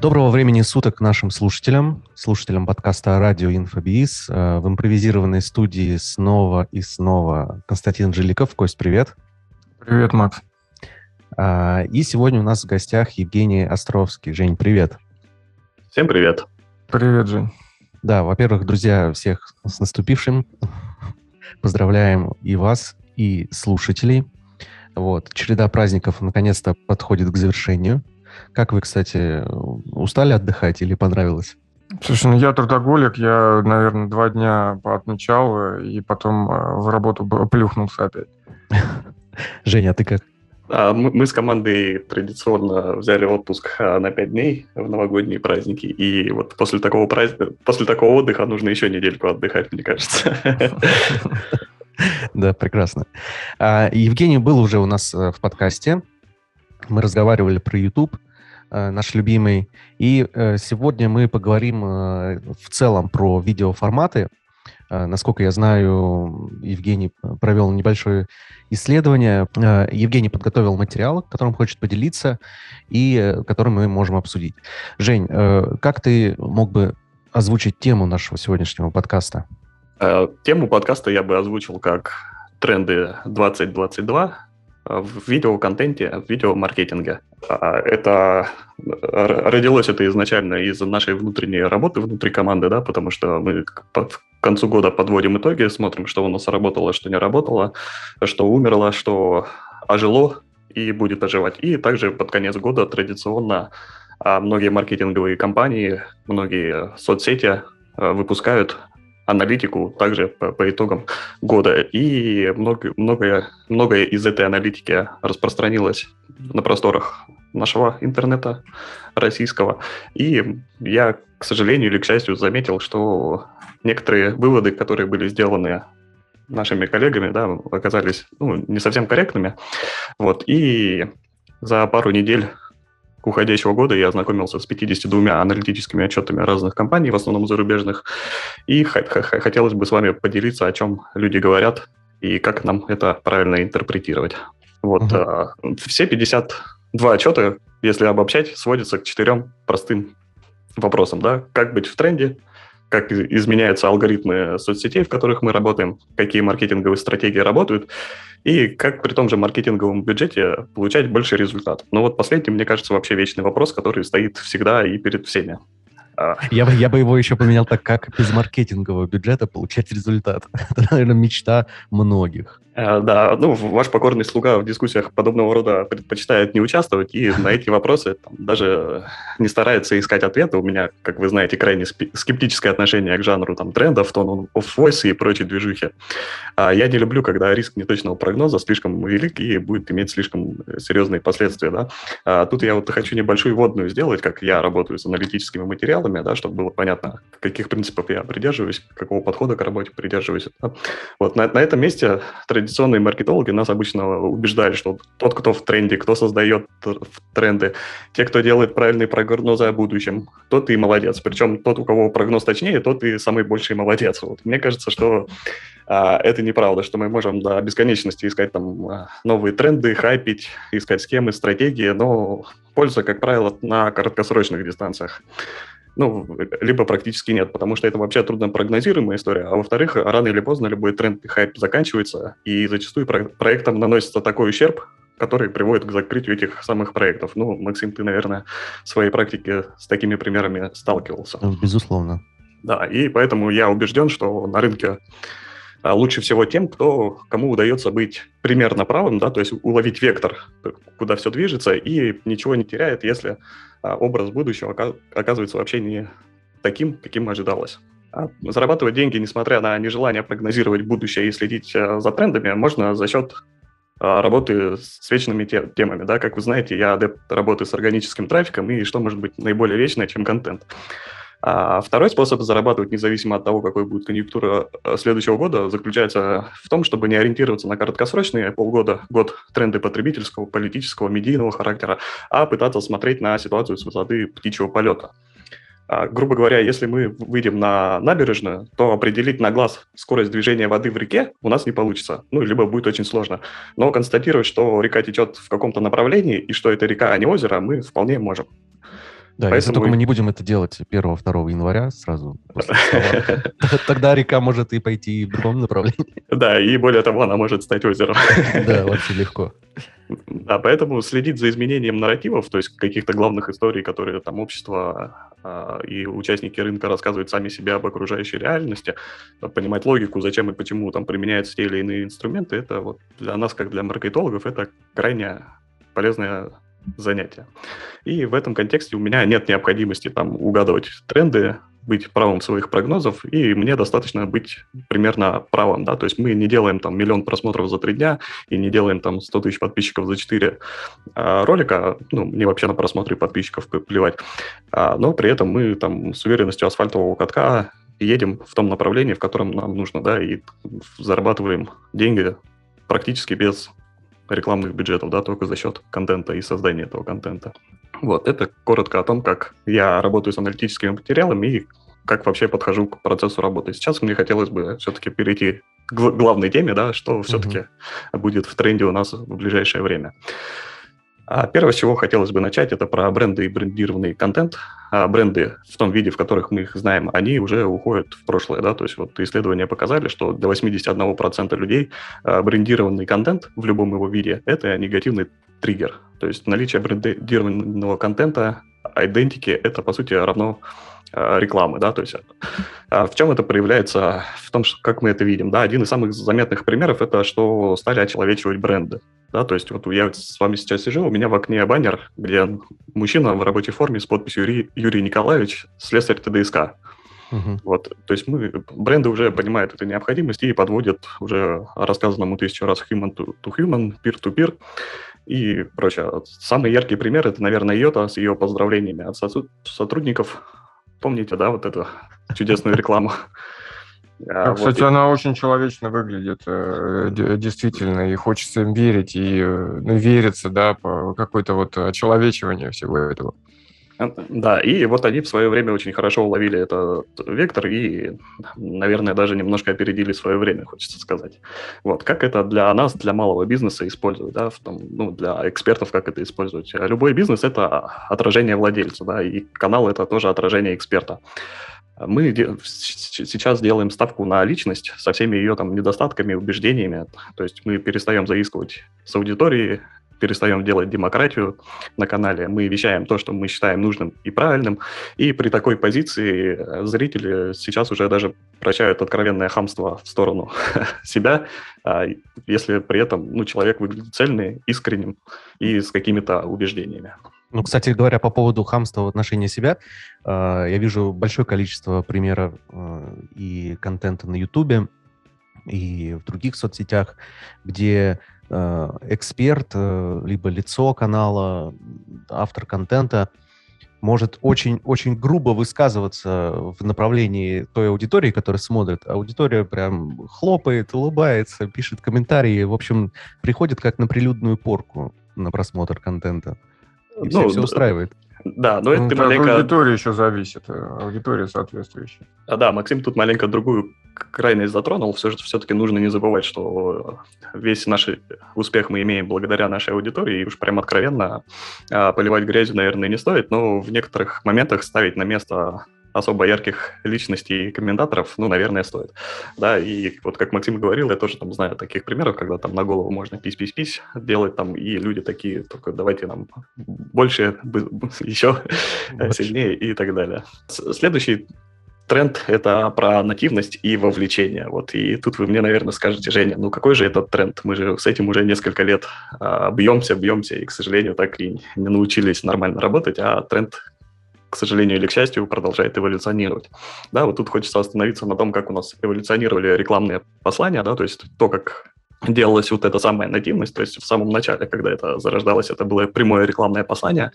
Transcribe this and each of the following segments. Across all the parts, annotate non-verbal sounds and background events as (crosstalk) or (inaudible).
Доброго времени суток нашим слушателям, слушателям подкаста «Радио Инфобиз». Э, в импровизированной студии снова и снова Константин Жиликов. Кость, привет. Привет, Макс. А, и сегодня у нас в гостях Евгений Островский. Жень, привет. Всем привет. Привет, Жень. Да, во-первых, друзья, всех с наступившим. Поздравляем и вас, и слушателей. Вот, череда праздников наконец-то подходит к завершению. Как вы, кстати, устали отдыхать или понравилось? Слушай, ну я трудоголик, я, наверное, два дня поотмечал, и потом э, в работу плюхнулся опять. (laughs) Женя, а ты как? А, мы с командой традиционно взяли отпуск а, на пять дней в новогодние праздники, и вот после такого праздника, после такого отдыха нужно еще недельку отдыхать, мне кажется. (laughs) Да, прекрасно. Евгений был уже у нас э, в подкасте. Мы разговаривали про YouTube, э, наш любимый. И э, сегодня мы поговорим в целом про видеоформаты. Насколько я знаю, Евгений провел небольшое исследование. Евгений подготовил материал, которым хочет поделиться и который мы можем обсудить. Жень, как ты мог бы озвучить тему нашего сегодняшнего подкаста? Тему подкаста я бы озвучил как тренды 2022 в видеоконтенте, в видеомаркетинге. А, это родилось это изначально из нашей внутренней работы внутри команды, да, потому что мы к концу года подводим итоги, смотрим, что у нас работало, что не работало, что умерло, что ожило и будет оживать. И также под конец года традиционно а, многие маркетинговые компании, многие соцсети а, выпускают аналитику также по, по итогам года. И много, многое, многое из этой аналитики распространилось на просторах нашего интернета российского. И я, к сожалению или к счастью, заметил, что некоторые выводы, которые были сделаны нашими коллегами, да, оказались ну, не совсем корректными. Вот. И за пару недель уходящего года я ознакомился с 52 аналитическими отчетами разных компаний, в основном зарубежных, и хотелось бы с вами поделиться, о чем люди говорят и как нам это правильно интерпретировать. Вот uh-huh. все 52 отчета, если обобщать, сводятся к четырем простым вопросам. Да? Как быть в тренде, как изменяются алгоритмы соцсетей, в которых мы работаем, какие маркетинговые стратегии работают, и как при том же маркетинговом бюджете получать больше результат. Но вот последний, мне кажется, вообще вечный вопрос, который стоит всегда и перед всеми. А. Я бы, я бы его еще поменял так, как без маркетингового бюджета получать результат. (laughs) Это, наверное, мечта многих. Э, да, ну, ваш покорный слуга в дискуссиях подобного рода предпочитает не участвовать, и на эти вопросы там, даже не старается искать ответы. У меня, как вы знаете, крайне скептическое отношение к жанру там, трендов, тон of voice и прочей движухи. А я не люблю, когда риск неточного прогноза слишком велик и будет иметь слишком серьезные последствия. Да? А тут я вот хочу небольшую вводную сделать, как я работаю с аналитическими материалами, да, чтобы было понятно, каких принципов я придерживаюсь, какого подхода к работе придерживаюсь. Да? Вот на, на этом месте традиционные маркетологи нас обычно убеждали, что тот, кто в тренде, кто создает тренды, те, кто делает правильные прогнозы о будущем, тот и молодец. Причем тот, у кого прогноз точнее, тот и самый больший молодец. Вот. Мне кажется, что а, это неправда, что мы можем до бесконечности искать там а, новые тренды, хайпить, искать схемы, стратегии, но польза, как правило, на короткосрочных дистанциях ну, либо практически нет, потому что это вообще трудно прогнозируемая история, а во-вторых, рано или поздно любой тренд и хайп заканчивается, и зачастую про- проектам наносится такой ущерб, который приводит к закрытию этих самых проектов. Ну, Максим, ты, наверное, в своей практике с такими примерами сталкивался. Безусловно. Да, и поэтому я убежден, что на рынке лучше всего тем, кто, кому удается быть примерно правым, да, то есть уловить вектор, куда все движется, и ничего не теряет, если а образ будущего оказывается вообще не таким, каким ожидалось. А зарабатывать деньги, несмотря на нежелание прогнозировать будущее и следить э, за трендами, можно за счет а, работы с вечными темами. Да? Как вы знаете, я адепт работы с органическим трафиком, и что может быть наиболее вечное, чем контент. А второй способ зарабатывать независимо от того, какой будет конъюнктура э, следующего года, заключается в том, чтобы не ориентироваться на краткосрочные полгода, год тренды потребительского, политического, медийного характера, а пытаться смотреть на ситуацию с высоты птичьего полета. А, грубо говоря, если мы выйдем на набережную, то определить на глаз скорость движения воды в реке у нас не получится. Ну, либо будет очень сложно. Но констатировать, что река течет в каком-то направлении и что это река, а не озеро, мы вполне можем. Да, Поэтому... если только мы не будем это делать 1-2 января сразу (laughs) (laughs) тогда река может и пойти в другом направлении. Да, и более того, она может стать озером. (laughs) Да, вообще легко. Да, поэтому следить за изменением нарративов, то есть каких-то главных историй, которые там общество э, и участники рынка рассказывают сами себе об окружающей реальности, понимать логику, зачем и почему там применяются те или иные инструменты, это вот для нас, как для маркетологов, это крайне полезная занятия. И в этом контексте у меня нет необходимости там угадывать тренды, быть правым своих прогнозов, и мне достаточно быть примерно правым, да, то есть мы не делаем там миллион просмотров за три дня и не делаем там 100 тысяч подписчиков за четыре а, ролика, ну, мне вообще на просмотры подписчиков плевать, а, но при этом мы там с уверенностью асфальтового катка едем в том направлении, в котором нам нужно, да, и зарабатываем деньги практически без рекламных бюджетов, да, только за счет контента и создания этого контента. Вот, это коротко о том, как я работаю с аналитическими материалами и как вообще подхожу к процессу работы. Сейчас мне хотелось бы все-таки перейти к главной теме, да, что все-таки mm-hmm. будет в тренде у нас в ближайшее время. А первое, с чего хотелось бы начать, это про бренды и брендированный контент. А бренды в том виде, в которых мы их знаем, они уже уходят в прошлое. Да? То есть вот исследования показали, что для 81% людей а, брендированный контент в любом его виде – это негативный триггер. То есть наличие брендированного контента, идентики – это, по сути, равно рекламы, да, то есть а в чем это проявляется, в том, что, как мы это видим, да, один из самых заметных примеров это, что стали очеловечивать бренды, да, то есть вот я с вами сейчас сижу, у меня в окне баннер, где мужчина в рабочей форме с подписью Юрий, Юрий Николаевич, слесарь ТДСК. Угу. Вот, то есть мы, бренды уже понимают эту необходимость и подводят уже рассказанному тысячу раз human to, to human, peer-to-peer и прочее. Самый яркий пример – это, наверное, Йота с ее поздравлениями от сотрудников. Помните, да, вот эту чудесную рекламу? А, Кстати, вот она очень человечно выглядит, э, действительно, и хочется им верить, и э, ну, верится, да, по какое-то вот очеловечивание всего этого. Да, и вот они в свое время очень хорошо уловили этот вектор и, наверное, даже немножко опередили свое время, хочется сказать. Вот, как это для нас, для малого бизнеса использовать, да, в том, ну, для экспертов, как это использовать. Любой бизнес – это отражение владельца, да, и канал – это тоже отражение эксперта. Мы сейчас делаем ставку на личность со всеми ее там недостатками, убеждениями. То есть мы перестаем заискивать с аудиторией, перестаем делать демократию на канале, мы вещаем то, что мы считаем нужным и правильным, и при такой позиции э, зрители сейчас уже даже прощают откровенное хамство в сторону (laughs) себя, а если при этом ну, человек выглядит цельный, искренним и с какими-то убеждениями. Ну, кстати говоря, по поводу хамства в отношении себя, э, я вижу большое количество примеров э, и контента на Ютубе, и в других соцсетях, где эксперт, э, либо лицо канала, автор контента может очень-очень грубо высказываться в направлении той аудитории, которая смотрит. Аудитория прям хлопает, улыбается, пишет комментарии. В общем, приходит как на прилюдную порку на просмотр контента. И ну, все устраивает. Да, но это ну, маленько... аудитория еще зависит, э, аудитория соответствующая. А, да, Максим тут маленько другую крайность затронул. Все, все-таки нужно не забывать, что весь наш успех мы имеем благодаря нашей аудитории, и уж прям откровенно а, поливать грязью, наверное, не стоит, но в некоторых моментах ставить на место особо ярких личностей и комментаторов, ну, наверное, стоит. Да, и вот как Максим говорил, я тоже там знаю таких примеров, когда там на голову можно пись-пись-пись делать там, и люди такие, только давайте нам больше, еще больше. сильнее и так далее. Следующий тренд – это про нативность и вовлечение. Вот, и тут вы мне, наверное, скажете, Женя, ну какой же этот тренд? Мы же с этим уже несколько лет а, бьемся, бьемся, и, к сожалению, так и не научились нормально работать, а тренд к сожалению или к счастью, продолжает эволюционировать. Да, вот тут хочется остановиться на том, как у нас эволюционировали рекламные послания, да, то есть то, как делалась вот эта самая нативность, то есть в самом начале, когда это зарождалось, это было прямое рекламное послание,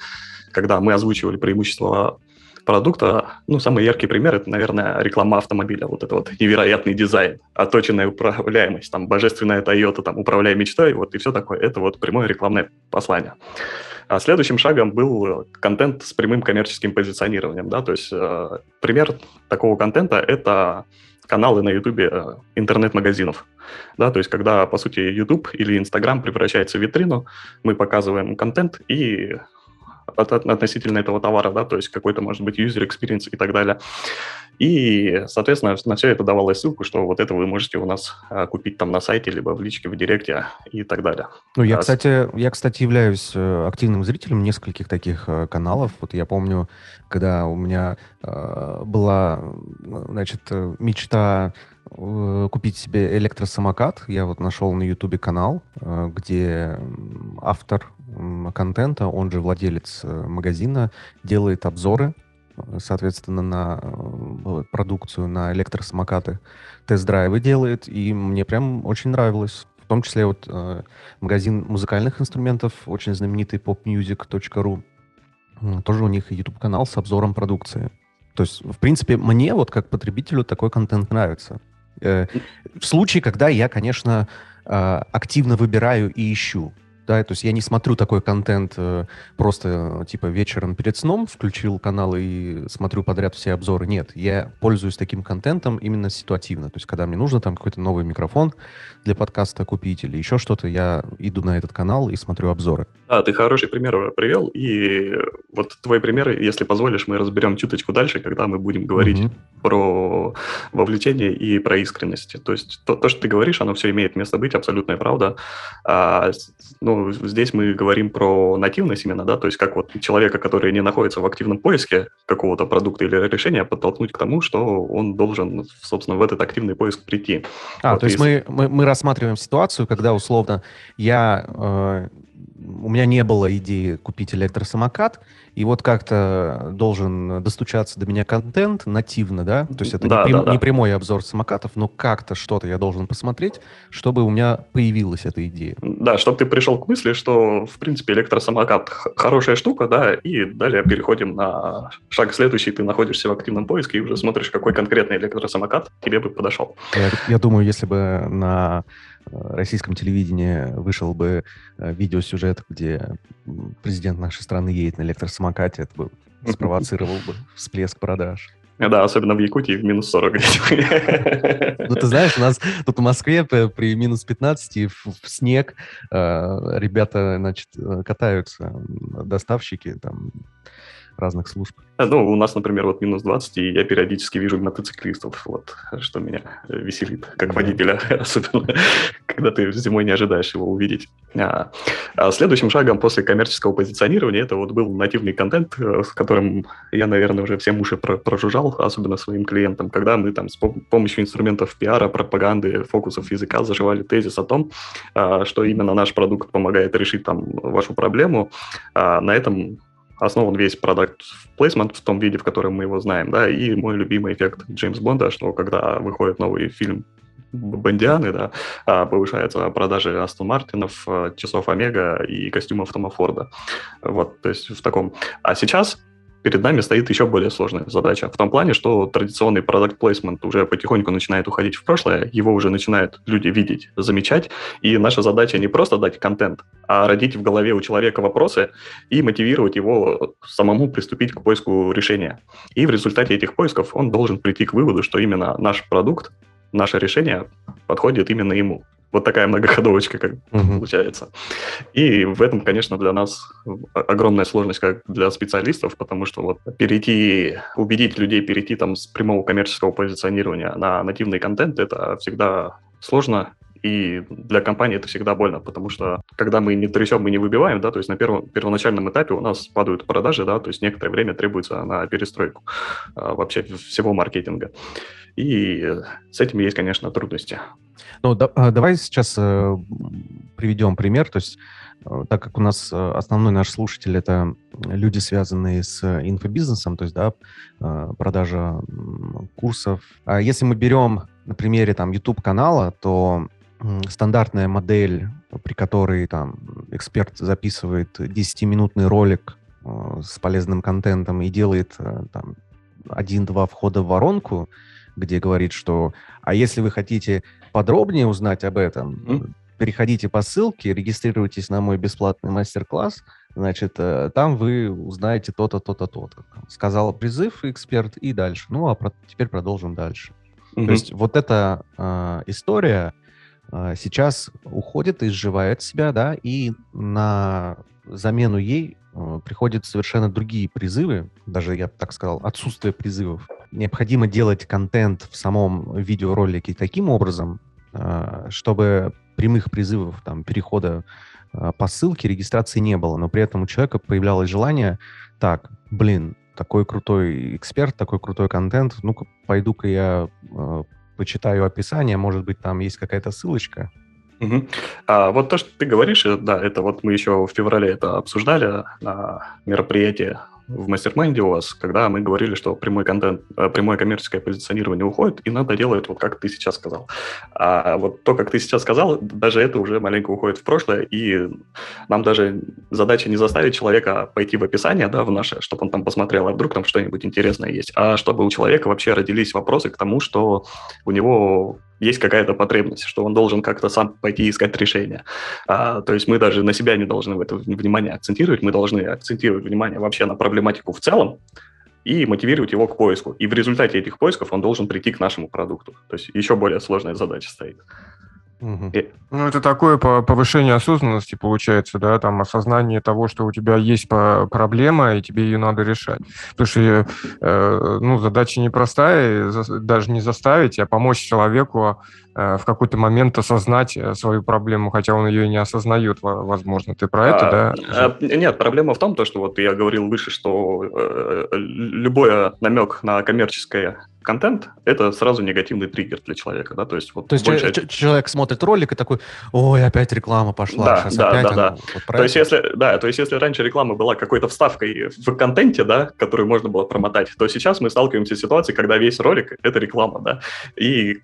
когда мы озвучивали преимущества продукта, ну, самый яркий пример – это, наверное, реклама автомобиля. Вот это вот невероятный дизайн, оточенная управляемость, там, божественная Toyota, там, управляя мечтой, вот, и все такое. Это вот прямое рекламное послание. А следующим шагом был контент с прямым коммерческим позиционированием, да, то есть э, пример такого контента – это каналы на YouTube э, интернет-магазинов. Да, то есть, когда, по сути, YouTube или Instagram превращается в витрину, мы показываем контент и от, относительно этого товара, да, то есть какой-то, может быть, user experience и так далее. И, соответственно, на все это давалась ссылку, что вот это вы можете у нас а, купить там на сайте, либо в личке, в директе и так далее. Ну, я, кстати, я, кстати, являюсь э, активным зрителем нескольких таких э, каналов. Вот я помню, когда у меня э, была, значит, мечта купить себе электросамокат. Я вот нашел на Ютубе канал, где автор контента, он же владелец магазина, делает обзоры соответственно, на э, продукцию, на электросамокаты, тест-драйвы делает, и мне прям очень нравилось. В том числе вот э, магазин музыкальных инструментов, очень знаменитый popmusic.ru, тоже у них YouTube-канал с обзором продукции. То есть, в принципе, мне вот как потребителю такой контент нравится. Э, в случае, когда я, конечно, э, активно выбираю и ищу да, то есть я не смотрю такой контент э, просто типа вечером перед сном, включил канал и смотрю подряд все обзоры. Нет, я пользуюсь таким контентом именно ситуативно. То есть когда мне нужно там какой-то новый микрофон для подкаста купить или еще что-то, я иду на этот канал и смотрю обзоры. Да, ты хороший пример привел, и вот твой пример, если позволишь, мы разберем чуточку дальше, когда мы будем говорить mm-hmm. про вовлечение и про искренность. То есть то, то, что ты говоришь, оно все имеет место быть, абсолютная правда. А, ну, здесь мы говорим про нативность именно, да, то есть как вот человека, который не находится в активном поиске какого-то продукта или решения, подтолкнуть к тому, что он должен, собственно, в этот активный поиск прийти. А, вот то есть мы, мы, мы рассматриваем ситуацию, когда условно я э, у меня не было идеи купить электросамокат, и вот как-то должен достучаться до меня контент нативно, да? То есть это да, не, прям, да, да. не прямой обзор самокатов, но как-то что-то я должен посмотреть, чтобы у меня появилась эта идея. Да, чтобы ты пришел к мысли, что, в принципе, электросамокат хорошая штука, да, и далее переходим на шаг следующий, ты находишься в активном поиске и уже смотришь, какой конкретный электросамокат тебе бы подошел. Я, я думаю, если бы на российском телевидении вышел бы э, видеосюжет, где президент нашей страны едет на электросамокате, это бы (laughs) спровоцировал бы всплеск продаж. Да, особенно в Якутии в минус 40 Ну, ты знаешь, у нас тут в Москве при минус 15 в, в снег э, ребята, значит, э, катаются, доставщики, там, разных служб. Ну, у нас, например, вот минус 20, и я периодически вижу мотоциклистов, вот, что меня веселит, как да. водителя, (laughs) особенно, когда ты зимой не ожидаешь его увидеть. А, а следующим шагом после коммерческого позиционирования это вот был нативный контент, э, с которым я, наверное, уже всем уши прожужжал, особенно своим клиентам, когда мы там с помощью инструментов пиара, пропаганды, фокусов языка заживали тезис о том, а, что именно наш продукт помогает решить там вашу проблему. А, на этом основан весь продукт placement в том виде, в котором мы его знаем, да, и мой любимый эффект Джеймс Бонда, что когда выходит новый фильм Бондианы, да, а, повышаются продажи Астон Мартинов, э, часов Омега и костюмов Тома Форда. Вот, то есть в таком... А сейчас перед нами стоит еще более сложная задача. В том плане, что традиционный продукт плейсмент уже потихоньку начинает уходить в прошлое, его уже начинают люди видеть, замечать, и наша задача не просто дать контент, а родить в голове у человека вопросы и мотивировать его самому приступить к поиску решения. И в результате этих поисков он должен прийти к выводу, что именно наш продукт, наше решение подходит именно ему. Вот такая многоходовочка как угу. получается. И в этом, конечно, для нас огромная сложность как для специалистов, потому что вот перейти, убедить людей перейти там с прямого коммерческого позиционирования на нативный контент, это всегда сложно, и для компании это всегда больно, потому что когда мы не трясем, мы не выбиваем, да, то есть на первом, первоначальном этапе у нас падают продажи, да, то есть некоторое время требуется на перестройку а, вообще всего маркетинга. И с этим есть, конечно, трудности. Ну, да, а, давай сейчас э, приведем пример. То есть, э, так как у нас э, основной наш слушатель это люди, связанные с инфобизнесом, то есть, да, э, продажа курсов. А если мы берем на примере там YouTube-канала, то стандартная модель, при которой там эксперт записывает 10-минутный ролик э, с полезным контентом и делает э, там один-два входа в воронку, где говорит, что а если вы хотите подробнее узнать об этом, mm-hmm. переходите по ссылке, регистрируйтесь на мой бесплатный мастер-класс, значит, э, там вы узнаете то-то, то-то, то-то. Сказал призыв эксперт и дальше. Ну, а про- теперь продолжим дальше. Mm-hmm. То есть вот эта э, история сейчас уходит, изживает себя, да, и на замену ей э, приходят совершенно другие призывы, даже, я так сказал, отсутствие призывов. Необходимо делать контент в самом видеоролике таким образом, э, чтобы прямых призывов, там, перехода по ссылке, регистрации не было, но при этом у человека появлялось желание, так, блин, такой крутой эксперт, такой крутой контент, ну-ка, пойду-ка я почитаю описание, может быть, там есть какая-то ссылочка. Угу. А вот то, что ты говоришь, да, это вот мы еще в феврале это обсуждали на мероприятии в mastermind е у вас, когда мы говорили, что прямой контент, э, прямое коммерческое позиционирование уходит, и надо делать вот как ты сейчас сказал. А вот то, как ты сейчас сказал, даже это уже маленько уходит в прошлое, и нам даже задача не заставить человека пойти в описание, да, в наше, чтобы он там посмотрел, а вдруг там что-нибудь интересное есть, а чтобы у человека вообще родились вопросы к тому, что у него есть какая-то потребность, что он должен как-то сам пойти искать решение. А, то есть мы даже на себя не должны в это внимание акцентировать, мы должны акцентировать внимание вообще на проблематику в целом и мотивировать его к поиску. И в результате этих поисков он должен прийти к нашему продукту. То есть еще более сложная задача стоит. Угу. И... Ну, это такое повышение осознанности получается, да, там осознание того, что у тебя есть проблема, и тебе ее надо решать. Потому что, э, ну, задача непростая, даже не заставить, а помочь человеку э, в какой-то момент осознать э, свою проблему, хотя он ее и не осознает, возможно. Ты про это, а, да? А, нет, проблема в том, то, что вот я говорил выше, что э, любой намек на коммерческое контент – это сразу негативный триггер для человека, да, то есть вот. То есть больше... человек смотрит ролик и такой, ой, опять реклама пошла, да, сейчас да, опять да, она, да. Вот то есть если, да, то есть если раньше реклама была какой-то вставкой в контенте, да, которую можно было промотать, то сейчас мы сталкиваемся с ситуацией, когда весь ролик – это реклама, да, и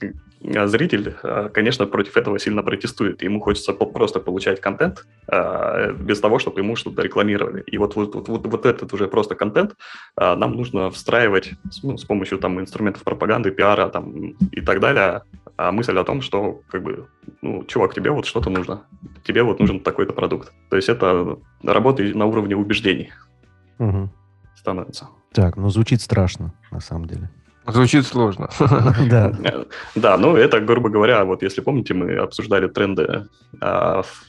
зритель, э, конечно, против этого сильно протестует, ему хочется просто получать контент э, без того, чтобы ему что-то рекламировали, и вот, вот, вот, вот этот уже просто контент нам нужно встраивать ну, с помощью там инструментов инструментов пропаганды, пиара там, и так далее, а мысль о том, что, как бы, ну, чувак, тебе вот что-то нужно, тебе вот нужен такой-то продукт. То есть это работа на уровне убеждений угу. становится. Так, ну звучит страшно, на самом деле. Звучит сложно. (laughs) (laughs) Да. Да, ну это, грубо говоря, вот если помните, мы обсуждали тренды а, в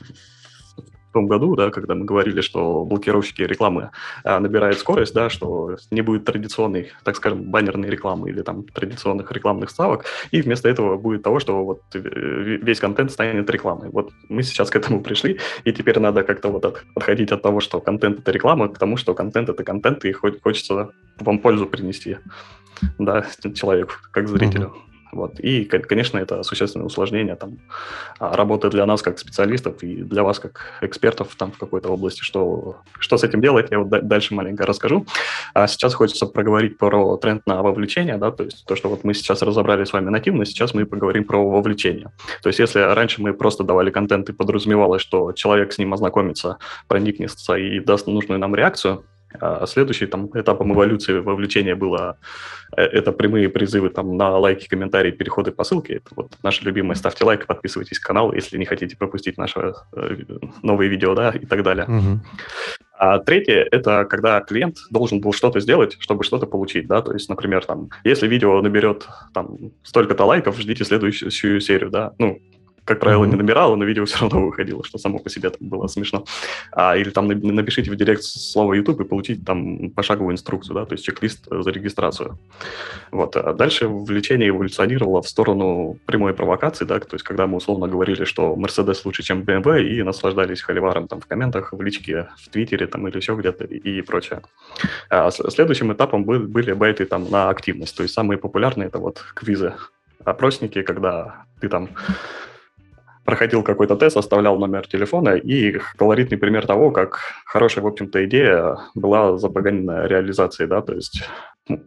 том году, да, когда мы говорили, что блокировщики рекламы а, набирают скорость, да, что не будет традиционной, так скажем, баннерной рекламы или там традиционных рекламных ставок, и вместо этого будет того, что вот э, весь контент станет рекламой. Вот мы сейчас к этому пришли, и теперь надо как-то вот от, отходить от того, что контент это реклама, к тому, что контент это контент, и хочется вам пользу принести, да, человеку, как зрителю. Mm-hmm. Вот. И, конечно, это существенное усложнение там, а, работы для нас как специалистов и для вас как экспертов там, в какой-то области. Что, что с этим делать, я вот дальше маленько расскажу. А сейчас хочется проговорить про тренд на вовлечение, да, то есть то, что вот мы сейчас разобрали с вами нативно, сейчас мы поговорим про вовлечение. То есть если раньше мы просто давали контент и подразумевалось, что человек с ним ознакомится, проникнется и даст нужную нам реакцию, а следующий там, этапом эволюции вовлечения было э, это прямые призывы там, на лайки, комментарии, переходы по ссылке. Это вот наши любимые. Ставьте лайк, подписывайтесь на канал, если не хотите пропустить наши э, новые видео да, и так далее. Угу. А третье – это когда клиент должен был что-то сделать, чтобы что-то получить. Да? То есть, например, там, если видео наберет там, столько-то лайков, ждите следующую серию. Да? Ну, как правило, не набирало, но видео (laughs) все равно выходило, что само по себе там было смешно. А, или там напишите в директ слово YouTube и получите там пошаговую инструкцию, да, то есть чек-лист за регистрацию. Вот. А дальше влечение эволюционировало в сторону прямой провокации, да, то есть когда мы условно говорили, что Mercedes лучше, чем BMW, и наслаждались холиваром там в комментах, в личке, в Твиттере там или еще где-то и прочее. А следующим этапом были, были байты там на активность, то есть самые популярные это вот квизы, опросники, когда ты там проходил какой-то тест, оставлял номер телефона, и колоритный пример того, как хорошая, в общем-то, идея была запоганена реализацией, да, то есть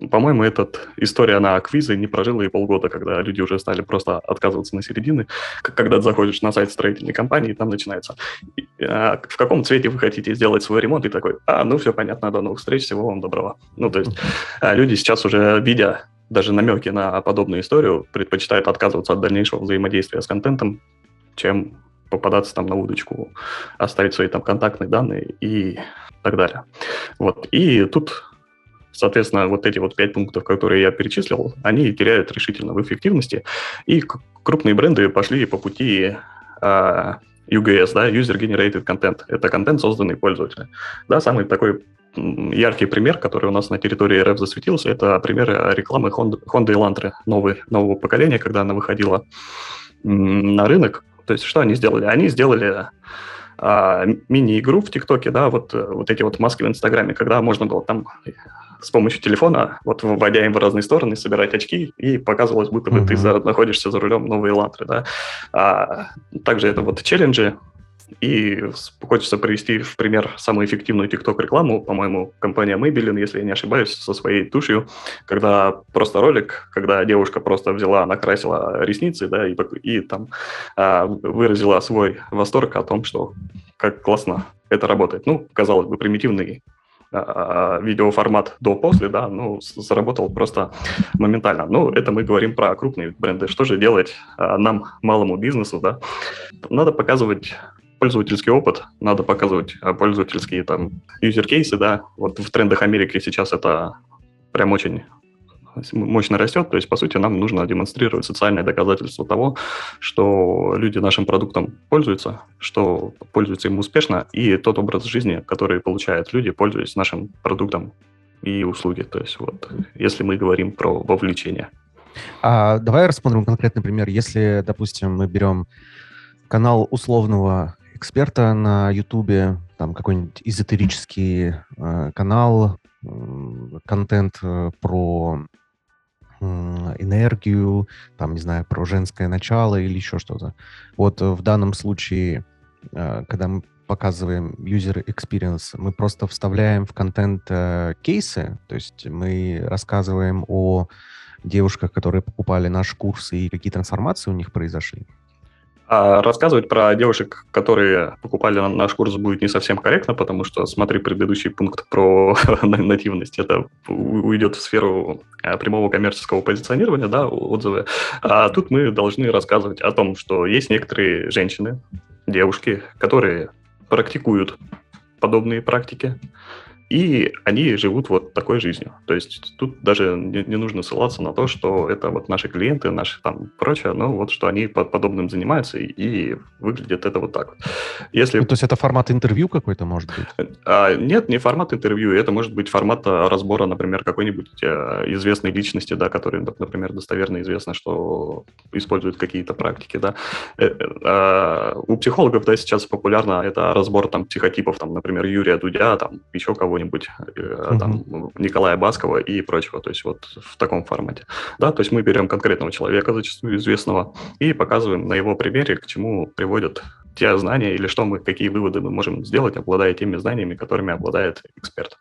по-моему, эта история на квизы не прожила и полгода, когда люди уже стали просто отказываться на середины. Когда ты заходишь на сайт строительной компании, там начинается, а, в каком цвете вы хотите сделать свой ремонт, и такой, а, ну все понятно, до новых встреч, всего вам доброго. Ну, то есть а, люди сейчас уже, видя даже намеки на подобную историю, предпочитают отказываться от дальнейшего взаимодействия с контентом, чем попадаться там на удочку, оставить свои там контактные данные и так далее. Вот. И тут, соответственно, вот эти вот пять пунктов, которые я перечислил, они теряют решительно в эффективности, и крупные бренды пошли по пути а, UGS, да, User Generated Content. Это контент, созданный пользователем. Да, самый такой яркий пример, который у нас на территории РФ засветился, это пример рекламы Honda, Honda Elantra новый, нового поколения, когда она выходила на рынок. То есть что они сделали? Они сделали а, мини-игру в ТикТоке, да, вот, вот эти вот маски в Инстаграме, когда можно было там с помощью телефона, вот вводя им в разные стороны, собирать очки, и показывалось, будто бы mm-hmm. ты за, находишься за рулем новой Элантры, да. А, также это вот челленджи, и хочется привести в пример самую эффективную TikTok-рекламу, по-моему, компания Maybelline, если я не ошибаюсь, со своей тушью, когда просто ролик, когда девушка просто взяла, накрасила ресницы, да, и, и там а, выразила свой восторг о том, что как классно это работает. Ну, казалось бы, примитивный а, видеоформат до-после, да, ну, заработал просто моментально. Ну, это мы говорим про крупные бренды. Что же делать а, нам, малому бизнесу, да? Надо показывать пользовательский опыт, надо показывать а, пользовательские там юзер-кейсы, да, вот в трендах Америки сейчас это прям очень мощно растет, то есть, по сути, нам нужно демонстрировать социальное доказательство того, что люди нашим продуктом пользуются, что пользуются им успешно, и тот образ жизни, который получают люди, пользуясь нашим продуктом и услуги. То есть, вот, если мы говорим про вовлечение. А, давай рассмотрим конкретный пример. Если, допустим, мы берем канал условного эксперта на Ютубе, там какой-нибудь эзотерический э, канал, э, контент э, про энергию, там, не знаю, про женское начало или еще что-то. Вот э, в данном случае, э, когда мы показываем user experience, мы просто вставляем в контент э, кейсы, то есть мы рассказываем о девушках, которые покупали наш курс и какие трансформации у них произошли. А рассказывать про девушек, которые покупали наш курс, будет не совсем корректно, потому что смотри предыдущий пункт про (laughs) нативность. Это уйдет в сферу э, прямого коммерческого позиционирования, да, отзывы. А тут мы должны рассказывать о том, что есть некоторые женщины, девушки, которые практикуют подобные практики, и они живут вот такой жизнью. То есть тут даже не, не нужно ссылаться на то, что это вот наши клиенты, наши там прочее, но вот что они под подобным занимаются, и, и выглядит это вот так вот. Если... Ну, то есть это формат интервью какой-то может быть? А, нет, не формат интервью, это может быть формат а, разбора, например, какой-нибудь а, известной личности, да, который, например, достоверно известно, что использует какие-то практики, да. Э, э, а, у психологов, да, сейчас популярно это разбор там психотипов, там, например, Юрия Дудя, там, еще кого кого-нибудь, mm-hmm. там, Николая Баскова и прочего, то есть вот в таком формате. Да, то есть мы берем конкретного человека, зачастую известного, и показываем на его примере, к чему приводят те знания или что мы, какие выводы мы можем сделать, обладая теми знаниями, которыми обладает эксперт.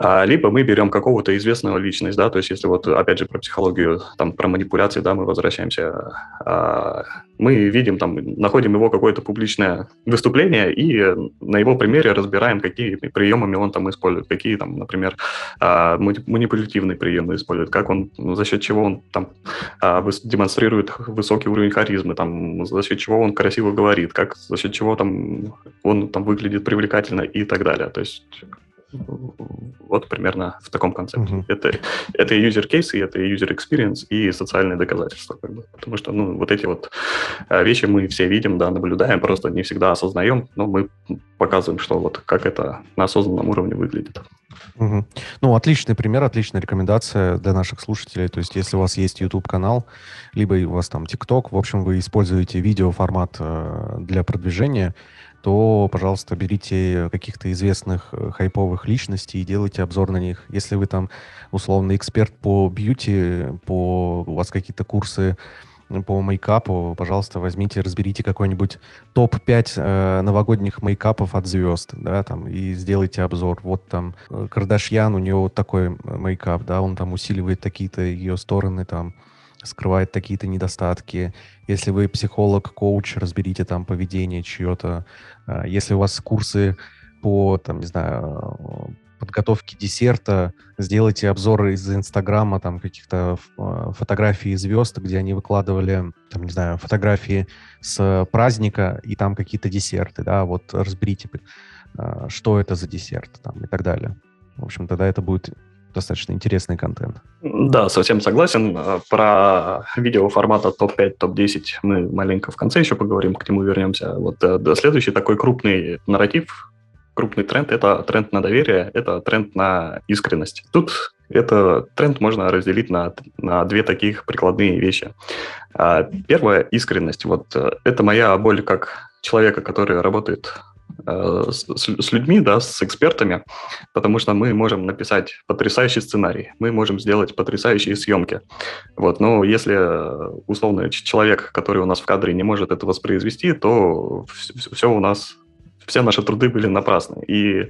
А, либо мы берем какого-то известного личность, да, то есть если вот опять же про психологию, там про манипуляции, да, мы возвращаемся, а, мы видим там, находим его какое-то публичное выступление и на его примере разбираем, какие приемами он там использует, какие там, например, а, манипулятивные приемы использует, как он, за счет чего он там демонстрирует высокий уровень харизмы, там, за счет чего он красиво говорит, как за счет чего там он там выглядит привлекательно и так далее. То есть вот примерно в таком концепте. Uh-huh. Это, это и user case, и это и user experience, и социальные доказательства. Как бы. Потому что ну, вот эти вот э, вещи мы все видим, да, наблюдаем, просто не всегда осознаем, но мы показываем, что вот как это на осознанном уровне выглядит. Угу. Ну, отличный пример, отличная рекомендация для наших слушателей. То есть, если у вас есть YouTube-канал, либо у вас там TikTok, в общем, вы используете видеоформат э, для продвижения, то, пожалуйста, берите каких-то известных э, хайповых личностей и делайте обзор на них. Если вы там условно эксперт по бьюти, по у вас какие-то курсы по мейкапу, пожалуйста, возьмите, разберите какой-нибудь топ-5 э, новогодних мейкапов от звезд, да, там, и сделайте обзор. Вот там э, Кардашьян, у нее вот такой мейкап, да, он там усиливает какие-то ее стороны, там, скрывает какие-то недостатки. Если вы психолог, коуч, разберите там поведение чье-то. А, если у вас курсы по, там, не знаю, подготовке десерта, сделайте обзоры из Инстаграма, там, каких-то а, фотографий звезд, где они выкладывали, там, не знаю, фотографии с праздника, и там какие-то десерты, да, вот разберите, а, что это за десерт, там, и так далее. В общем, тогда это будет достаточно интересный контент. Да, совсем согласен. А, про видео формата топ-5, топ-10 мы маленько в конце еще поговорим, к нему вернемся. Вот э, следующий такой крупный нарратив, крупный тренд – это тренд на доверие, это тренд на искренность. Тут это тренд можно разделить на, на две таких прикладные вещи. А, первая – искренность. Вот э, это моя боль как человека, который работает с, с людьми, да, с экспертами, потому что мы можем написать потрясающий сценарий, мы можем сделать потрясающие съемки. Вот, но если условно человек, который у нас в кадре, не может это воспроизвести, то все, все у нас все наши труды были напрасны. И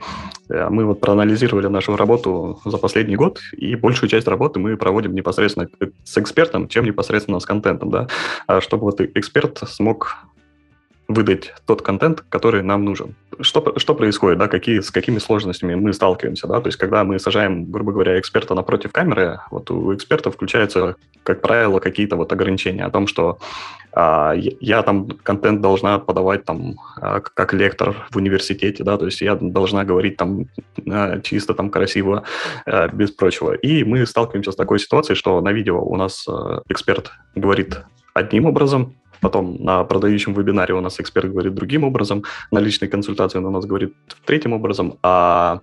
э, мы вот проанализировали нашу работу за последний год, и большую часть работы мы проводим непосредственно с экспертом, чем непосредственно с контентом, да, а чтобы вот эксперт смог выдать тот контент, который нам нужен. Что, что происходит, да, какие, с какими сложностями мы сталкиваемся, да, то есть когда мы сажаем, грубо говоря, эксперта напротив камеры, вот у эксперта включаются, как правило, какие-то вот ограничения о том, что а, я, там контент должна подавать там а, как лектор в университете, да, то есть я должна говорить там а, чисто там красиво, а, без прочего. И мы сталкиваемся с такой ситуацией, что на видео у нас а, эксперт говорит одним образом, Потом на продающем вебинаре у нас эксперт говорит другим образом, на личной консультации он у нас говорит третьим образом, а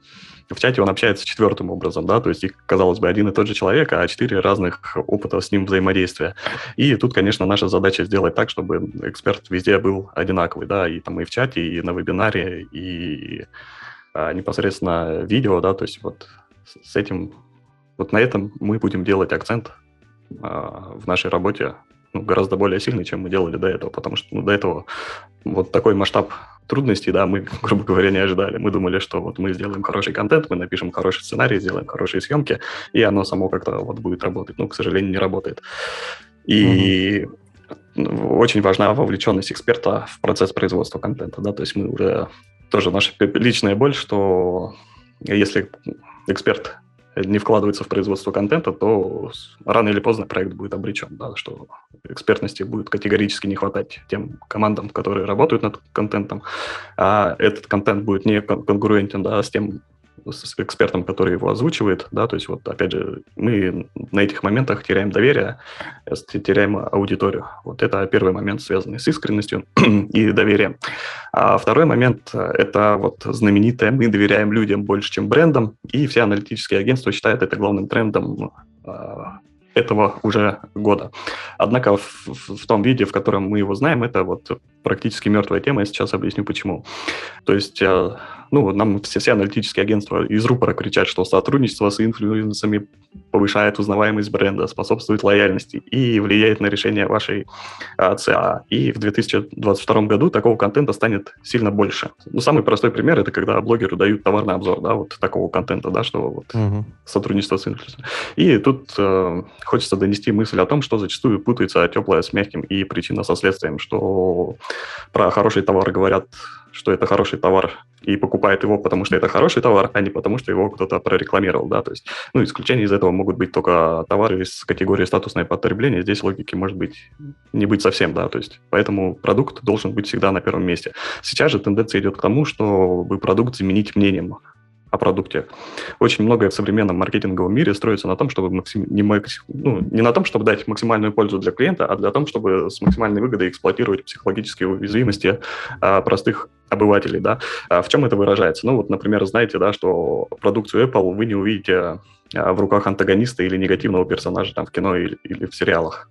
в чате он общается четвертым образом, да, то есть казалось бы, один и тот же человек, а четыре разных опыта с ним взаимодействия. И тут, конечно, наша задача сделать так, чтобы эксперт везде был одинаковый, да, и там и в чате, и на вебинаре, и а, непосредственно видео, да, то есть вот с этим, вот на этом мы будем делать акцент а, в нашей работе ну, гораздо более сильный, чем мы делали до этого, потому что ну, до этого вот такой масштаб трудностей, да, мы, (laughs) грубо говоря, не ожидали. Мы думали, что вот мы сделаем хороший контент, мы напишем хороший сценарий, сделаем хорошие съемки, и оно само как-то вот будет работать. Ну, к сожалению, не работает. И угу. очень важна вовлеченность эксперта в процесс производства контента, да, то есть мы уже тоже наша личная боль, что если эксперт не вкладывается в производство контента, то рано или поздно проект будет обречен, да, что экспертности будет категорически не хватать тем командам, которые работают над контентом, а этот контент будет не конкурентен да, с тем с экспертом, который его озвучивает, да, то есть вот опять же мы на этих моментах теряем доверие, э, теряем аудиторию. Вот это первый момент, связанный с искренностью (clears throat) и доверием. А второй момент э, – это вот знаменитое «мы доверяем людям больше, чем брендам», и все аналитические агентства считают это главным трендом а, этого уже года. Однако в, в том виде, в котором мы его знаем, это вот практически мертвая тема, я сейчас объясню почему. То есть, э, ну, нам все, все аналитические агентства из рупора кричат, что сотрудничество с инфлюенсами повышает узнаваемость бренда, способствует лояльности и влияет на решение вашей а, ЦА. И в 2022 году такого контента станет сильно больше. Ну, самый простой пример – это когда блогеру дают товарный обзор, да, вот такого контента, да, что вот угу. сотрудничество с инфлюенсером. И тут э, хочется донести мысль о том, что зачастую путается теплое с мягким и причина со следствием, что про хороший товар говорят, что это хороший товар, и покупает его, потому что это хороший товар, а не потому, что его кто-то прорекламировал, да, то есть, ну, исключения из этого могут быть только товары из категории статусное потребление, здесь логики может быть не быть совсем, да, то есть, поэтому продукт должен быть всегда на первом месте. Сейчас же тенденция идет к тому, чтобы продукт заменить мнением, о продукте. Очень многое в современном маркетинговом мире строится на том, чтобы максим... не, макс... ну, не на том, чтобы дать максимальную пользу для клиента, а для того, чтобы с максимальной выгодой эксплуатировать психологические уязвимости а, простых обывателей. Да? А в чем это выражается? Ну вот, например, знаете, да, что продукцию Apple вы не увидите а, в руках антагониста или негативного персонажа там в кино или, или в сериалах.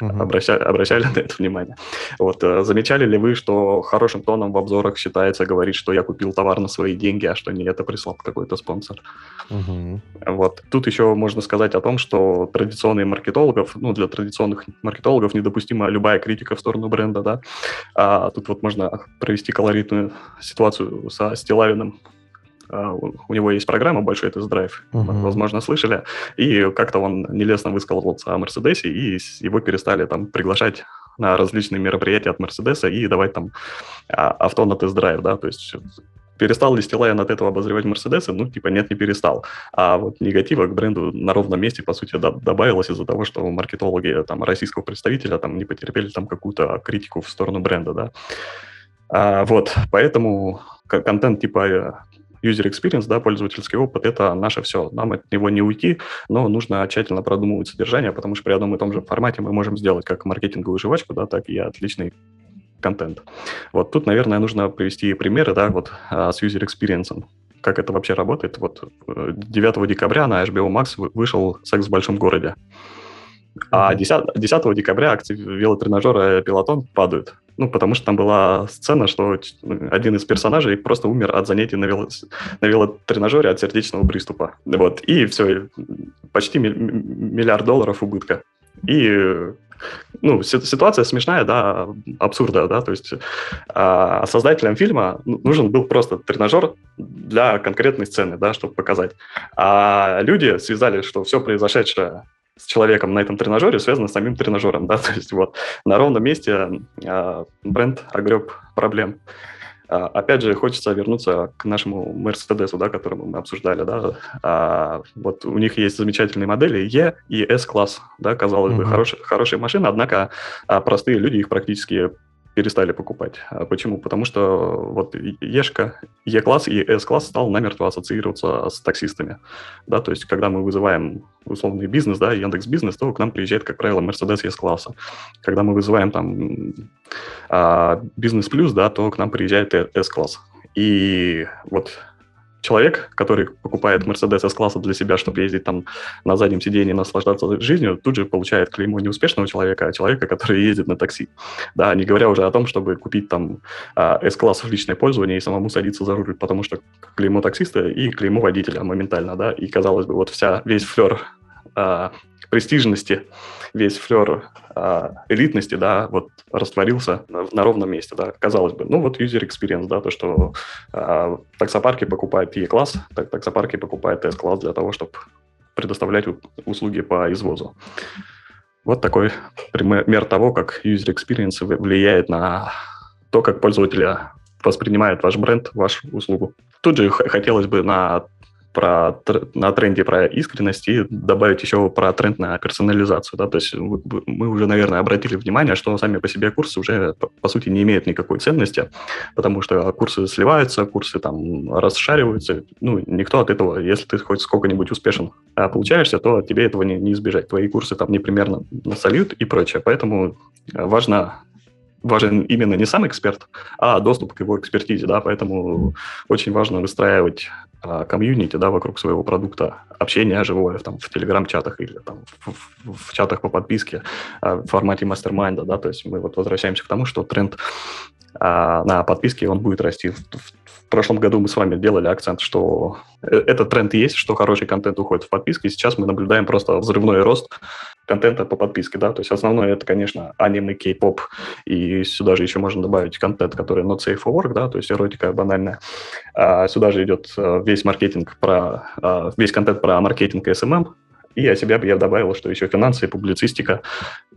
Uh-huh. Обращали, обращали (laughs) на это внимание. Вот, э, замечали ли вы, что хорошим тоном в обзорах считается говорить, что я купил товар на свои деньги, а что не это прислал какой-то спонсор? Uh-huh. Вот. Тут еще можно сказать о том, что традиционные маркетологов, ну, для традиционных маркетологов недопустима любая критика в сторону бренда, да. А тут вот можно провести колоритную ситуацию со Стилавиным, у него есть программа большой тест-драйв, uh-huh. возможно, слышали, и как-то он нелестно высказался о Мерседесе, и его перестали там приглашать на различные мероприятия от Мерседеса и давать там а, авто на тест-драйв, да, то есть перестал ли Стилайн от этого обозревать Мерседесы? Ну, типа, нет, не перестал. А вот негатива к бренду на ровном месте, по сути, добавилось из-за того, что маркетологи там, российского представителя там не потерпели там какую-то критику в сторону бренда, да. А, вот, поэтому контент типа user experience, да, пользовательский опыт, это наше все. Нам от него не уйти, но нужно тщательно продумывать содержание, потому что при одном и том же формате мы можем сделать как маркетинговую жвачку, да, так и отличный контент. Вот тут, наверное, нужно привести примеры, да, вот а, с user experience как это вообще работает. Вот 9 э, декабря на HBO Max вышел «Секс в большом городе». А 10, 10 декабря акции велотренажера «Пилотон» падают. Ну, потому что там была сцена, что один из персонажей просто умер от занятий на, вело... на велотренажере от сердечного приступа. Вот. И все, почти миллиард долларов убытка. И ну, ситуация смешная, да, абсурдная, да, то есть а, создателям фильма нужен был просто тренажер для конкретной сцены, да, чтобы показать. А люди связали, что все произошедшее с человеком на этом тренажере связано с самим тренажером, да, (laughs) то есть вот на ровном месте э, бренд огреб проблем. А, опять же, хочется вернуться к нашему Мерседесу, да, который мы обсуждали, да. А, вот у них есть замечательные модели E и S-класс, да, казалось mm-hmm. бы, хорошие, хорошие машины, однако а, простые люди их практически перестали покупать. А почему? Потому что вот Ешка, Е-класс и С-класс стал намертво ассоциироваться с таксистами. Да, то есть, когда мы вызываем условный бизнес, да, Яндекс Бизнес, то к нам приезжает, как правило, Мерседес С-класса. Когда мы вызываем там а, Бизнес Плюс, да, то к нам приезжает С-класс. И вот человек, который покупает Mercedes S-класса для себя, чтобы ездить там на заднем сидении наслаждаться жизнью, тут же получает клеймо не успешного человека, а человека, который ездит на такси. Да, не говоря уже о том, чтобы купить там S-класс а, в личное пользование и самому садиться за руль, потому что клеймо таксиста и клеймо водителя моментально, да, и казалось бы, вот вся, весь флер а, престижности, весь флер элитности, да, вот растворился на, ровном месте, да, казалось бы. Ну, вот user experience, да, то, что а, таксопарки покупают E-класс, так, таксопарки покупают S-класс для того, чтобы предоставлять услуги по извозу. Вот такой пример того, как user experience влияет на то, как пользователи воспринимают ваш бренд, вашу услугу. Тут же хотелось бы на про, на тренде про искренность и добавить еще про тренд на персонализацию. Да? То есть мы уже, наверное, обратили внимание, что сами по себе курсы уже, по, сути, не имеют никакой ценности, потому что курсы сливаются, курсы там расшариваются. Ну, никто от этого, если ты хоть сколько-нибудь успешен а получаешься, то тебе этого не, не избежать. Твои курсы там непримерно насольют и прочее. Поэтому важно важен именно не сам эксперт, а доступ к его экспертизе, да, поэтому очень важно выстраивать а, комьюнити, да, вокруг своего продукта, общение живое там, в телеграм-чатах или там, в, в, в чатах по подписке а, в формате мастер-майнда, да, то есть мы вот возвращаемся к тому, что тренд а, на подписке, он будет расти. В, в, в прошлом году мы с вами делали акцент, что э, этот тренд есть, что хороший контент уходит в подписки. Сейчас мы наблюдаем просто взрывной рост контента по подписке, да, то есть основное это, конечно, аниме, кей-поп, и сюда же еще можно добавить контент, который not safe for work, да, то есть эротика банальная. А сюда же идет э, весь маркетинг про, э, весь контент про маркетинг и SMM, и от себя бы я добавил, что еще финансы, публицистика,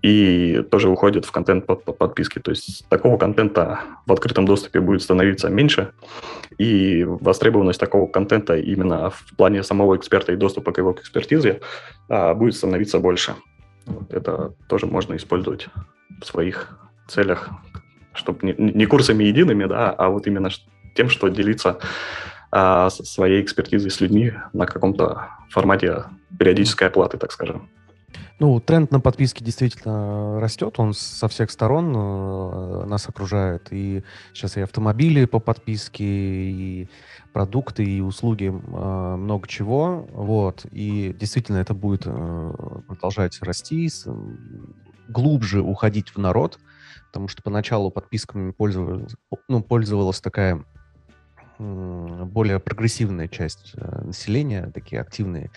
и тоже уходит в контент под, под подписки. То есть такого контента в открытом доступе будет становиться меньше, и востребованность такого контента именно в плане самого эксперта и доступа к его экспертизе а, будет становиться больше. Это тоже можно использовать в своих целях, чтобы не, не курсами едиными, да, а вот именно тем, что делиться а, своей экспертизой с людьми на каком-то формате периодической оплаты, так скажем. Ну, тренд на подписки действительно растет, он со всех сторон э, нас окружает. И сейчас и автомобили по подписке, и продукты, и услуги, э, много чего. Вот. И действительно это будет э, продолжать расти, глубже уходить в народ, потому что поначалу подписками пользовалась, ну, пользовалась такая более прогрессивная часть населения, такие активные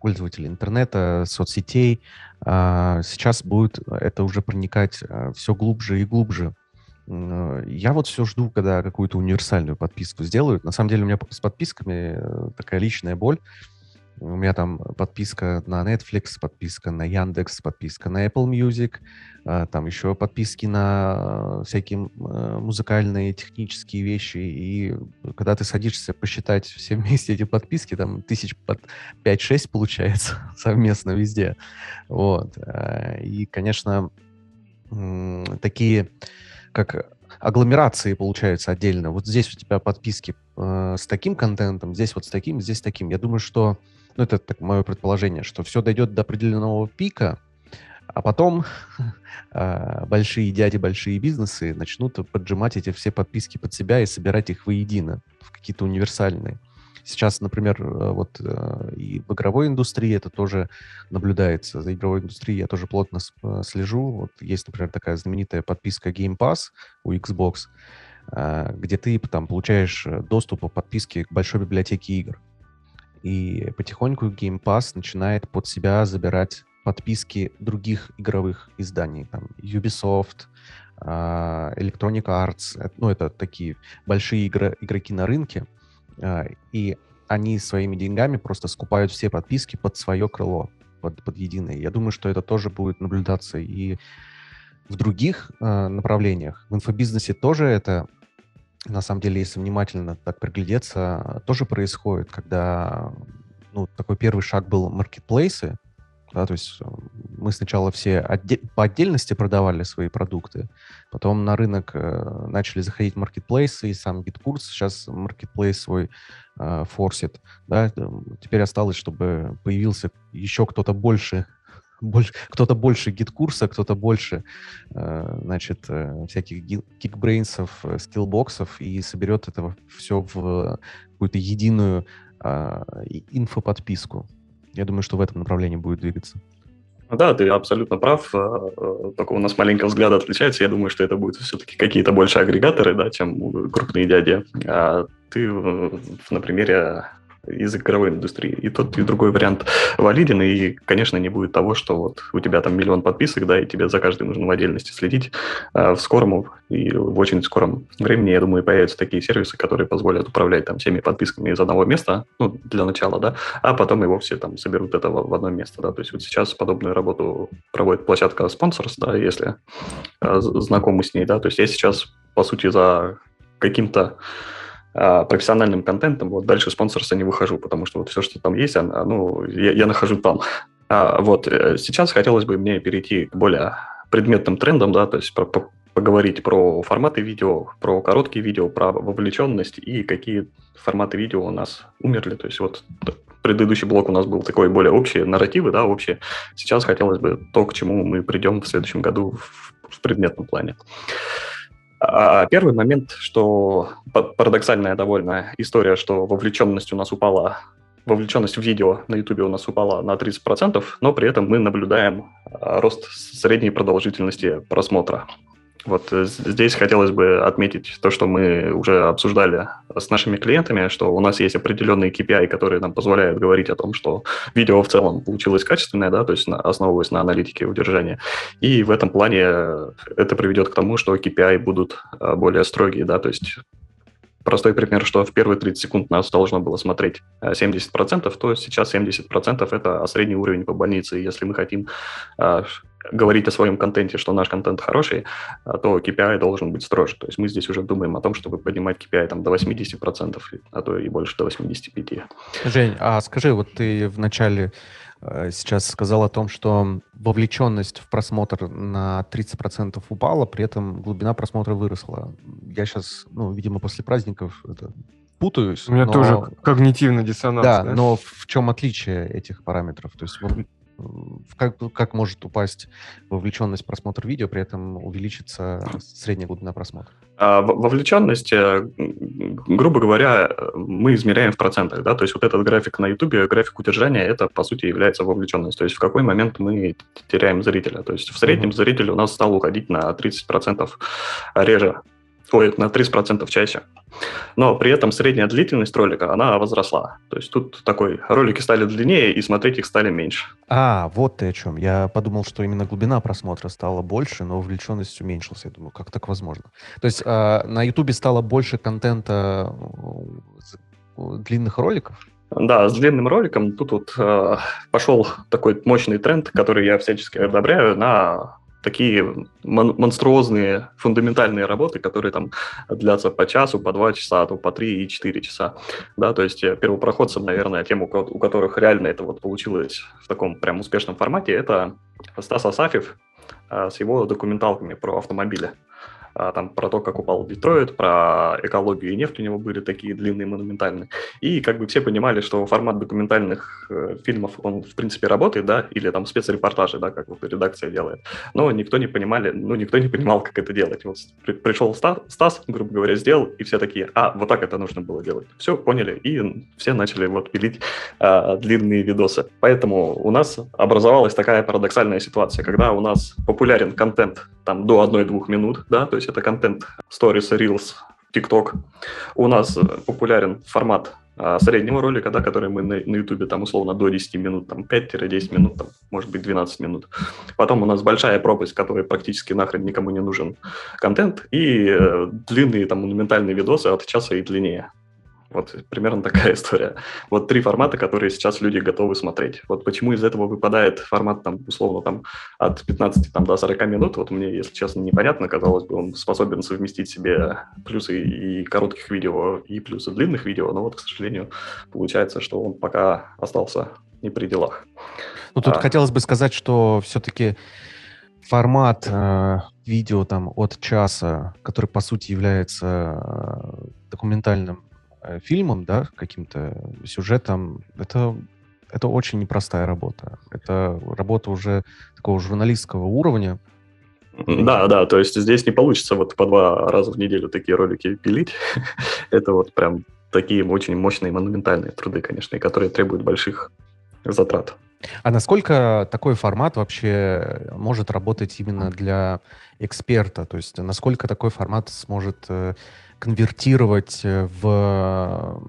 пользователей интернета, соцсетей. А, сейчас будет это уже проникать а, все глубже и глубже. Я вот все жду, когда какую-то универсальную подписку сделают. На самом деле у меня с подписками э, такая личная боль. У меня там подписка на Netflix, подписка на Яндекс, подписка на Apple Music, а, там еще подписки на всякие э, музыкальные, технические вещи. И когда ты садишься посчитать все (laughs) вместе эти подписки, там тысяч под 5-6 получается (laughs) совместно везде. Вот. И, конечно, такие как агломерации получается отдельно. Вот здесь у тебя подписки э, с таким контентом, здесь вот с таким, здесь с таким. Я думаю, что, ну это так, мое предположение, что все дойдет до определенного пика, а потом (laughs) э, большие дяди, большие бизнесы начнут поджимать эти все подписки под себя и собирать их воедино в какие-то универсальные. Сейчас, например, э, вот э, и в игровой индустрии это тоже наблюдается. За игровой индустрией я тоже плотно э, слежу. Вот есть, например, такая знаменитая подписка Game Pass у Xbox, где ты там получаешь доступ по подписке к большой библиотеке игр. И потихоньку Game Pass начинает под себя забирать подписки других игровых изданий, там Ubisoft, Electronic Arts, ну это такие большие игры, игроки на рынке, и они своими деньгами просто скупают все подписки под свое крыло, под, под единое. Я думаю, что это тоже будет наблюдаться и в других э, направлениях. В инфобизнесе тоже это, на самом деле, если внимательно так приглядеться, тоже происходит, когда ну, такой первый шаг был маркетплейсы, да, то есть э, мы сначала все отде- по отдельности продавали свои продукты, потом на рынок э, начали заходить маркетплейсы, и сам GitKurs сейчас маркетплейс свой э, форсит. Да, теперь осталось, чтобы появился еще кто-то больше, (laughs) больше кто-то больше GetCourse а, кто-то больше, э, значит, э, всяких GeekBrains ов, э, Skillbox ов и соберет это все в какую-то единую э, инфоподписку. Я думаю, что в этом направлении будет двигаться. Да, ты абсолютно прав. Э, э, только у нас маленько взгляд отличается. Я думаю, что это будут все-таки какие-то больше агрегаторы, да, чем крупные дяди. А ты на примере из игровой индустрии. И тот, и другой вариант валиден, и, конечно, не будет того, что вот у тебя там миллион подписок, да, и тебе за каждый нужно в отдельности следить. А в скором и в очень скором времени, я думаю, появятся такие сервисы, которые позволят управлять там всеми подписками из одного места, ну, для начала, да, а потом и вовсе там соберут это в, одно место, да, то есть вот сейчас подобную работу проводит площадка Sponsors, да, если э, знакомы с ней, да, то есть я сейчас, по сути, за каким-то а, профессиональным контентом, вот дальше спонсорства не выхожу, потому что вот все, что там есть, оно, ну, я, я нахожу там. А, вот э, сейчас хотелось бы мне перейти к более предметным трендам, да, то есть про, по, поговорить про форматы видео, про короткие видео, про вовлеченность и какие форматы видео у нас умерли. То есть вот предыдущий блок у нас был такой более общие нарративы, да, общие. Сейчас хотелось бы то, к чему мы придем в следующем году в, в предметном плане. А первый момент, что парадоксальная довольно история, что вовлеченность у нас упала, вовлеченность в видео на YouTube у нас упала на 30%, но при этом мы наблюдаем а, рост средней продолжительности просмотра. Вот э, здесь хотелось бы отметить то, что мы уже обсуждали с нашими клиентами, что у нас есть определенные KPI, которые нам позволяют говорить о том, что видео в целом получилось качественное, да, то есть основываясь на аналитике удержания. И в этом плане это приведет к тому, что KPI будут э, более строгие, да, то есть простой пример, что в первые 30 секунд нас должно было смотреть 70%, э, то сейчас 70% это средний уровень по больнице. И если мы хотим говорить о своем контенте, что наш контент хороший, а, то KPI должен быть строже. То есть мы здесь уже думаем о том, чтобы поднимать KPI там, до 80%, а то и больше до 85%. Жень, а скажи, вот ты в начале э, сейчас сказал о том, что вовлеченность в просмотр на 30% упала, при этом глубина просмотра выросла. Я сейчас, ну, видимо, после праздников это путаюсь. У меня но... тоже когнитивный диссонанс. Да, да, но в чем отличие этих параметров? То есть как, как может упасть вовлеченность просмотра видео, при этом увеличится средняя глубина просмотра? А, вовлеченность, э, грубо говоря, мы измеряем в процентах, да, то есть вот этот график на YouTube, график удержания, это, по сути, является вовлеченность, то есть в какой момент мы теряем зрителя, то есть в среднем mm-hmm. зритель у нас стал уходить на 30% реже, ой, на 30% чаще. Но при этом средняя длительность ролика, она возросла. То есть тут такой, ролики стали длиннее, и смотреть их стали меньше. А, вот ты о чем. Я подумал, что именно глубина просмотра стала больше, но увлеченность уменьшилась. Я думаю, как так возможно? То есть э, на Ютубе стало больше контента э, длинных роликов? Да, с длинным роликом тут вот э, пошел такой мощный тренд, который я всячески одобряю на такие мон- монструозные фундаментальные работы, которые там длятся по часу, по два часа, а то по три и четыре часа. Да, то есть э, первопроходцам, наверное, тем, у которых реально это вот получилось в таком прям успешном формате, это Стас Асафьев а, с его документалками про автомобили. А, там про то, как упал Детройт, про экологию и нефть у него были такие длинные, монументальные. И как бы все понимали, что формат документальных э, фильмов, он в принципе работает, да, или там спецрепортажи, да, как вот редакция делает. Но никто не понимали, ну, никто не понимал, как это делать. Вот при, пришел Стас, Стас, грубо говоря, сделал, и все такие, а, вот так это нужно было делать. Все, поняли, и все начали вот пилить а, длинные видосы. Поэтому у нас образовалась такая парадоксальная ситуация, когда у нас популярен контент там до 1-2 минут, да, то есть это контент Stories, Reels, TikTok. У нас э, популярен формат а, среднего ролика, да, который мы на, на YouTube там условно до 10 минут, там 5-10 минут, там, может быть 12 минут. Потом у нас большая пропасть, которая практически нахрен никому не нужен контент, и э, длинные там монументальные видосы от часа и длиннее. Вот примерно такая (laughs) история. Вот три формата, которые сейчас люди готовы смотреть. Вот почему из этого выпадает формат, там, условно, там, от 15 там, до 40 минут, вот мне, если честно, непонятно. Казалось бы, он способен совместить себе плюсы и коротких видео, и плюсы длинных видео, но вот, к сожалению, получается, что он пока остался не при делах. Ну, тут а... хотелось бы сказать, что все-таки формат э, видео там от часа, который, по сути, является э, документальным фильмом, да, каким-то сюжетом, это, это очень непростая работа. Это работа уже такого журналистского уровня. Да, да, то есть здесь не получится вот по два раза в неделю такие ролики пилить. (laughs) это вот прям такие очень мощные монументальные труды, конечно, которые требуют больших затрат. А насколько такой формат вообще может работать именно для эксперта? То есть насколько такой формат сможет э, конвертировать э, в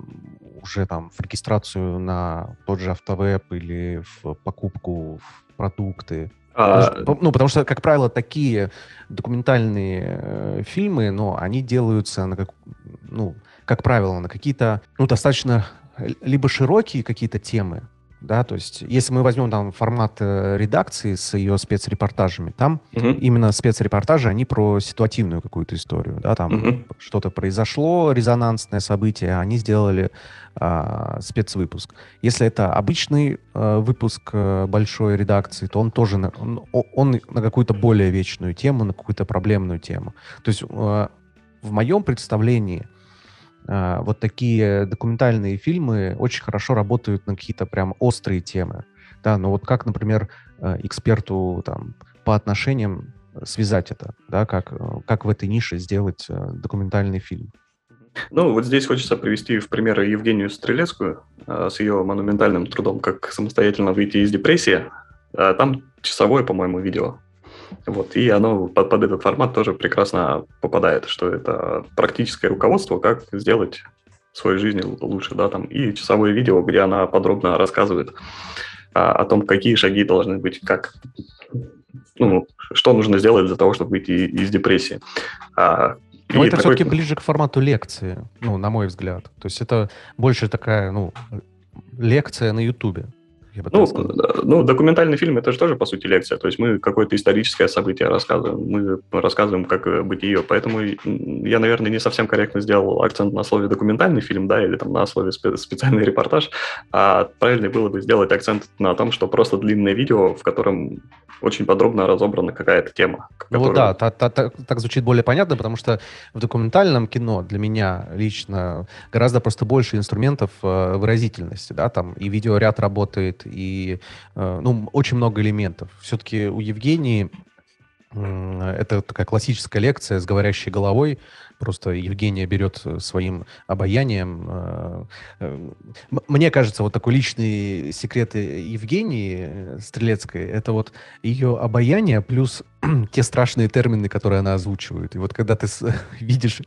уже там в регистрацию на тот же автовеб или в покупку в продукты. А... ну, потому что, как правило, такие документальные э, фильмы, ну, они делаются на как, ну, как правило, на какие-то, ну, достаточно либо широкие какие-то темы, да, то есть если мы возьмем там формат э, редакции с ее спецрепортажами, там угу. именно спецрепортажи, они про ситуативную какую-то историю, да, там угу. что-то произошло, резонансное событие, они сделали а, спецвыпуск. Если это обычный а, выпуск а, большой редакции, то он тоже на, он, он на какую-то более вечную тему, на какую-то проблемную тему. То есть а, в моем представлении вот такие документальные фильмы очень хорошо работают на какие-то прям острые темы. Да, но вот как, например, а, эксперту там, по отношениям связать это, да, как, как в этой нише сделать а, документальный фильм? Ну, вот здесь хочется привести в пример Евгению Стрелецкую с ее монументальным трудом «Как самостоятельно выйти из депрессии». Там часовое, по-моему, видео вот, и оно под, под этот формат тоже прекрасно попадает, что это практическое руководство, как сделать свою жизнь лучше, да, там, и часовое видео, где она подробно рассказывает а, о том, какие шаги должны быть, как, ну, что нужно сделать для того, чтобы выйти из депрессии. А, но это такой... все-таки ближе к формату лекции, ну, на мой взгляд. То есть это больше такая, ну, лекция на Ютубе я ну, ну, документальный фильм это же тоже, по сути, лекция. То есть мы какое-то историческое событие рассказываем, мы рассказываем, как э, быть ее. Поэтому я, наверное, не совсем корректно сделал акцент на слове документальный фильм, да, или там на слове специальный репортаж. А правильно было бы сделать акцент на том, что просто длинное видео, в котором очень подробно разобрана какая-то тема. Ну которую... да, та, та, та, так звучит более понятно, потому что в документальном кино для меня лично гораздо просто больше инструментов э, выразительности, да, там и видеоряд работает, и э, ну, очень много элементов. Все-таки у Евгении это такая классическая лекция с говорящей головой, Просто Евгения берет э, своим обаянием. Э, мне кажется, вот такой личный секрет Евгении Стрелецкой, это вот ее обаяние плюс (clears throat) те страшные термины, которые она озвучивает. И вот когда ты (laughs) видишь,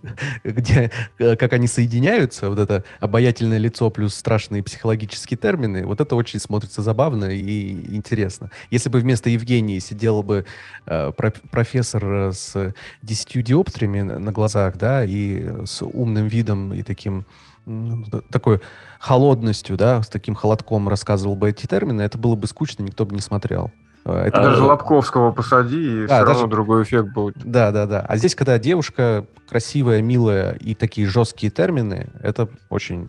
где, как они соединяются, вот это обаятельное лицо плюс страшные психологические термины, вот это очень смотрится забавно и интересно. Если бы вместо Евгении сидел бы э, профессор с десятью диоптриями на глазах, да, и с умным видом и таким такой холодностью, да, с таким холодком рассказывал бы эти термины, это было бы скучно, никто бы не смотрел. А, это даже Лобковского посади, и да, все даже... равно другой эффект будет. Да, да, да. А здесь, когда девушка красивая, милая и такие жесткие термины, это очень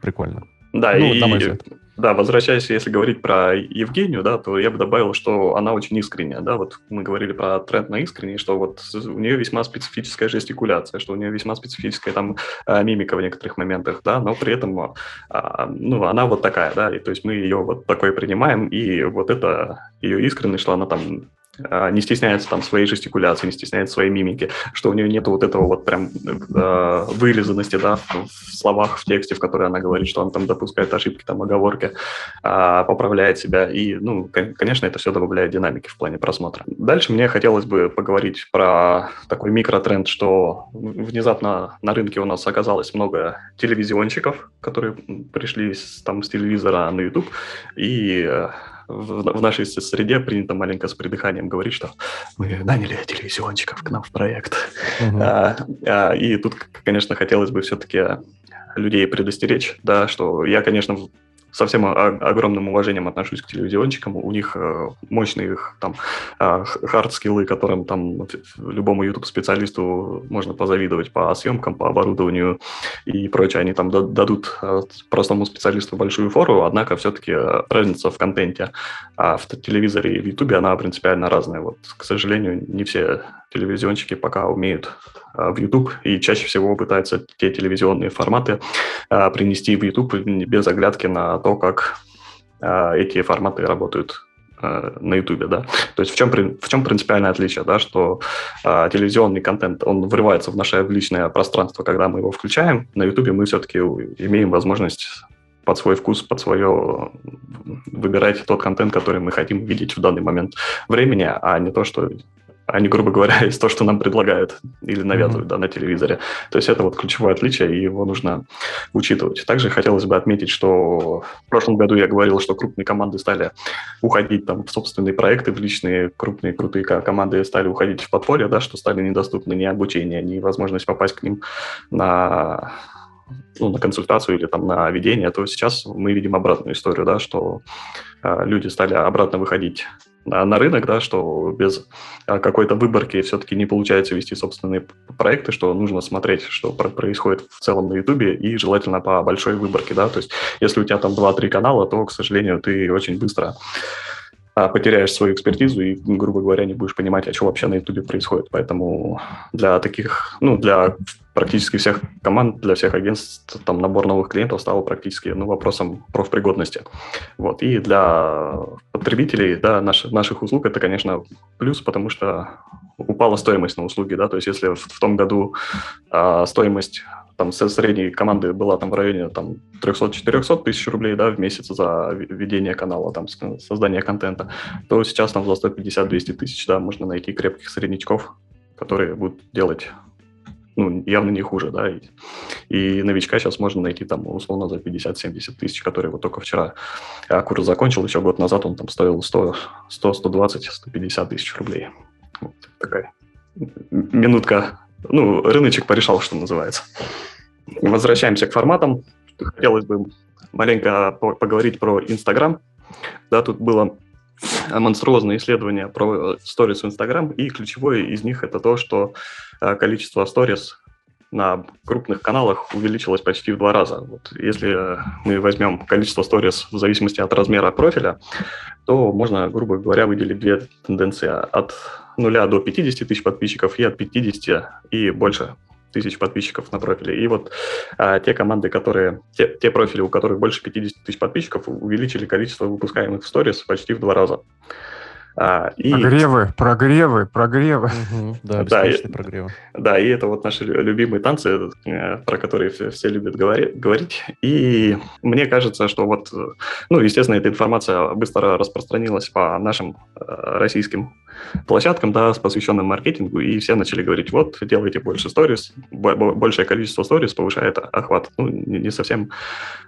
прикольно. Да, ну, и, на мой взгляд. Да, возвращаясь, если говорить про Евгению, да, то я бы добавил, что она очень искренняя, да, вот мы говорили про тренд на искренний, что вот у нее весьма специфическая жестикуляция, что у нее весьма специфическая там а, мимика в некоторых моментах, да, но при этом, а, ну, она вот такая, да, и то есть мы ее вот такой принимаем, и вот это ее искренность, что она там не стесняется там своей жестикуляции, не стесняется своей мимики, что у нее нет вот этого вот прям э, вырезанности, да, в, в словах, в тексте, в которой она говорит, что она там допускает ошибки, там, оговорки, э, поправляет себя, и, ну, конечно, это все добавляет динамики в плане просмотра. Дальше мне хотелось бы поговорить про такой микротренд, что внезапно на рынке у нас оказалось много телевизионщиков, которые пришли с, там с телевизора на YouTube, и э, в, в нашей среде принято маленько с придыханием говорить, что мы наняли телевизионщиков к нам в проект. Uh-huh. А, а, и тут, конечно, хотелось бы все-таки людей предостеречь, да, что я, конечно, со всем огромным уважением отношусь к телевизионщикам. У них э, мощные их там а, хард-скиллы, которым там любому YouTube-специалисту можно позавидовать по съемкам, по оборудованию и прочее. Они там дадут э, простому специалисту большую фору, однако все-таки э, разница в контенте а в телевизоре и в YouTube, она принципиально разная. Вот, к сожалению, не все телевизионщики пока умеют а, в YouTube и чаще всего пытаются те телевизионные форматы а, принести в YouTube без оглядки на то, как а, эти форматы работают на YouTube, да. То есть в чем, в чем принципиальное отличие, да, что а, телевизионный контент, он врывается в наше личное пространство, когда мы его включаем. На YouTube мы все-таки имеем возможность под свой вкус, под свое выбирать тот контент, который мы хотим видеть в данный момент времени, а не то, что а не, грубо говоря, (laughs) из то, что нам предлагают или навязывают mm-hmm. да, на телевизоре. То есть это вот ключевое отличие, и его нужно учитывать. Также хотелось бы отметить, что в прошлом году я говорил, что крупные команды стали уходить там, в собственные проекты, в личные крупные крутые команды стали уходить в подполье, да, что стали недоступны ни обучение, ни возможность попасть к ним на ну, на консультацию или там на ведение, то сейчас мы видим обратную историю, да, что э, люди стали обратно выходить на, на рынок, да, что без а, какой-то выборки все-таки не получается вести собственные проекты, что нужно смотреть, что происходит в целом на Ютубе, и желательно по большой выборке, да, то есть если у тебя там 2-3 канала, то, к сожалению, ты очень быстро потеряешь свою экспертизу и, грубо говоря, не будешь понимать, а что вообще на Ютубе происходит. Поэтому для таких, ну, для практически всех команд, для всех агентств, там, набор новых клиентов стал практически, ну, вопросом профпригодности. Вот. И для потребителей, да, наших, наших услуг это, конечно, плюс, потому что упала стоимость на услуги, да, то есть если в, в том году а, стоимость там средней команды была там в районе там 300-400 тысяч рублей да, в месяц за ведение канала, там, создание контента, то сейчас там за 150-200 тысяч да, можно найти крепких среднячков, которые будут делать ну, явно не хуже, да, и, и новичка сейчас можно найти там условно за 50-70 тысяч, который вот только вчера а, курс закончил, еще год назад он там стоил 100, 100 120, 150 тысяч рублей. Вот такая минутка ну, рыночек порешал, что называется. Возвращаемся к форматам. Хотелось бы маленько поговорить про Инстаграм. Да, тут было монструозное исследование про сторис в Инстаграм, и ключевое из них это то, что э, количество сторис на крупных каналах увеличилось почти в два раза. Вот если мы возьмем количество сторис в зависимости от размера профиля, то можно, грубо говоря, выделить две тенденции от нуля до 50 тысяч подписчиков и от 50 и больше тысяч подписчиков на профиле. И вот а, те команды, которые, те, те профили, у которых больше 50 тысяч подписчиков, увеличили количество выпускаемых в сторис почти в два раза. А, и... Прогревы, прогревы, прогревы. Угу, (laughs) да, бесконечные да, прогревы. Да, и это вот наши любимые танцы, э, про которые все, все любят говори, говорить. И мне кажется, что вот, ну, естественно, эта информация быстро распространилась по нашим э, российским площадкам, да, с посвященным маркетингу, и все начали говорить, вот, делайте больше сторис, большее количество сторис повышает охват. Ну, не, совсем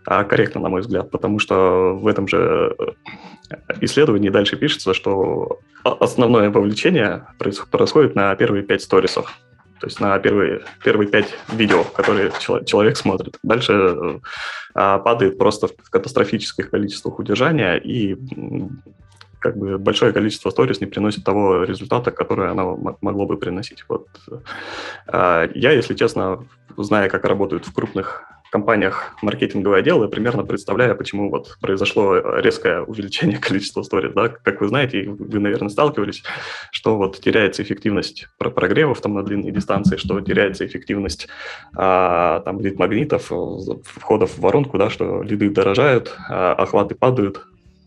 а, корректно, на мой взгляд, потому что в этом же э, исследовании дальше пишется, что основное вовлечение происходит на первые пять сторисов. То есть на первые, первые пять видео, которые человек смотрит. Дальше э, падает просто в катастрофических количествах удержания, и как бы большое количество сторис не приносит того результата, который она могло бы приносить. Вот. А, я, если честно, зная, как работают в крупных компаниях маркетинговые отделы, примерно представляю, почему вот произошло резкое увеличение (laughs) количества сторис. Да? Как вы знаете, вы, наверное, сталкивались, что вот теряется эффективность прогревов там на длинные дистанции, что теряется эффективность а, там лид-магнитов, входов в воронку, да, что лиды дорожают, а, охваты падают,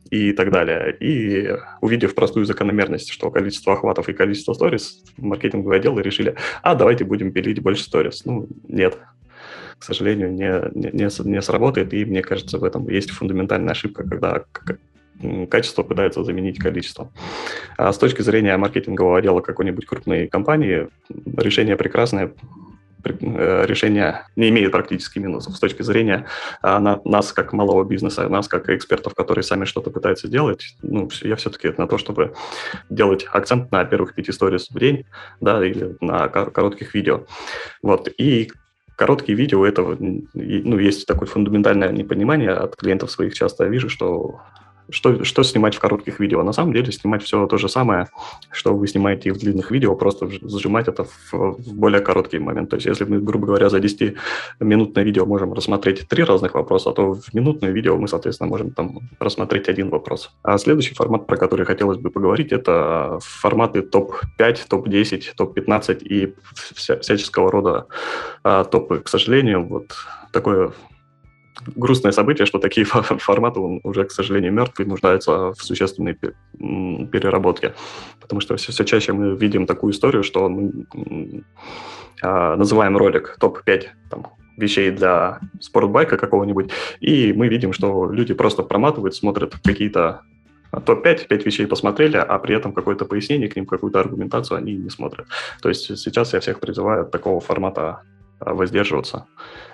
и так далее. И увидев простую закономерность, что количество охватов и количество сторис, маркетинговые отделы решили, а давайте будем пилить больше сторис. Ну, нет, к сожалению, не, не, не сработает, и мне кажется, в этом есть фундаментальная ошибка, когда качество пытается заменить количество. А с точки зрения маркетингового отдела какой-нибудь крупной компании, решение прекрасное, решение не имеет практически минусов с точки зрения а, на, нас как малого бизнеса, нас как экспертов, которые сами что-то пытаются делать. Ну, я все-таки на то, чтобы делать акцент на первых пяти сторис в день, да, или на коротких видео. Вот. И короткие видео этого, ну, есть такое фундаментальное непонимание от клиентов своих часто. Я вижу, что что, что снимать в коротких видео? На самом деле снимать все то же самое, что вы снимаете в длинных видео, просто сжимать это в, в более короткий момент. То есть если мы, грубо говоря, за 10-минутное видео можем рассмотреть три разных вопроса, то в минутное видео мы, соответственно, можем там рассмотреть один вопрос. А следующий формат, про который хотелось бы поговорить, это форматы топ-5, топ-10, топ-15 и вся, всяческого рода а, топы. К сожалению, вот такое грустное событие, что такие (laughs) форматы уже, к сожалению, мертвые, нуждаются в существенной переработке. Потому что все, все чаще мы видим такую историю, что мы а, называем ролик топ-5 там, вещей для спортбайка какого-нибудь, и мы видим, что люди просто проматывают, смотрят какие-то топ-5, 5 вещей посмотрели, а при этом какое-то пояснение к ним, какую-то аргументацию они не смотрят. То есть сейчас я всех призываю от такого формата а, воздерживаться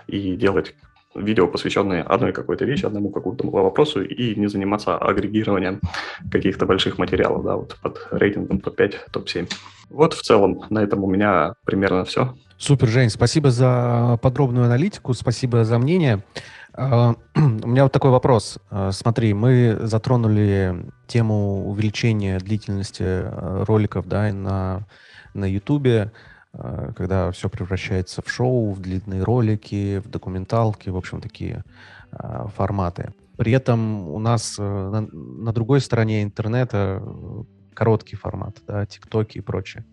и делать видео, посвященные одной какой-то вещи, одному какому-то вопросу, и не заниматься агрегированием каких-то больших материалов, да, вот под рейтингом топ-5, топ-7. Вот в целом на этом у меня примерно все. Супер, Жень, спасибо за подробную аналитику, спасибо за мнение. А, (clears throat) у меня вот такой вопрос. А, смотри, мы затронули тему увеличения длительности э, роликов да, на, на YouTube. Э, когда все превращается в шоу, в длинные ролики, в документалки, в общем, такие э, форматы. При этом у нас э, на, на другой стороне интернета короткий формат, да, тиктоки и прочее.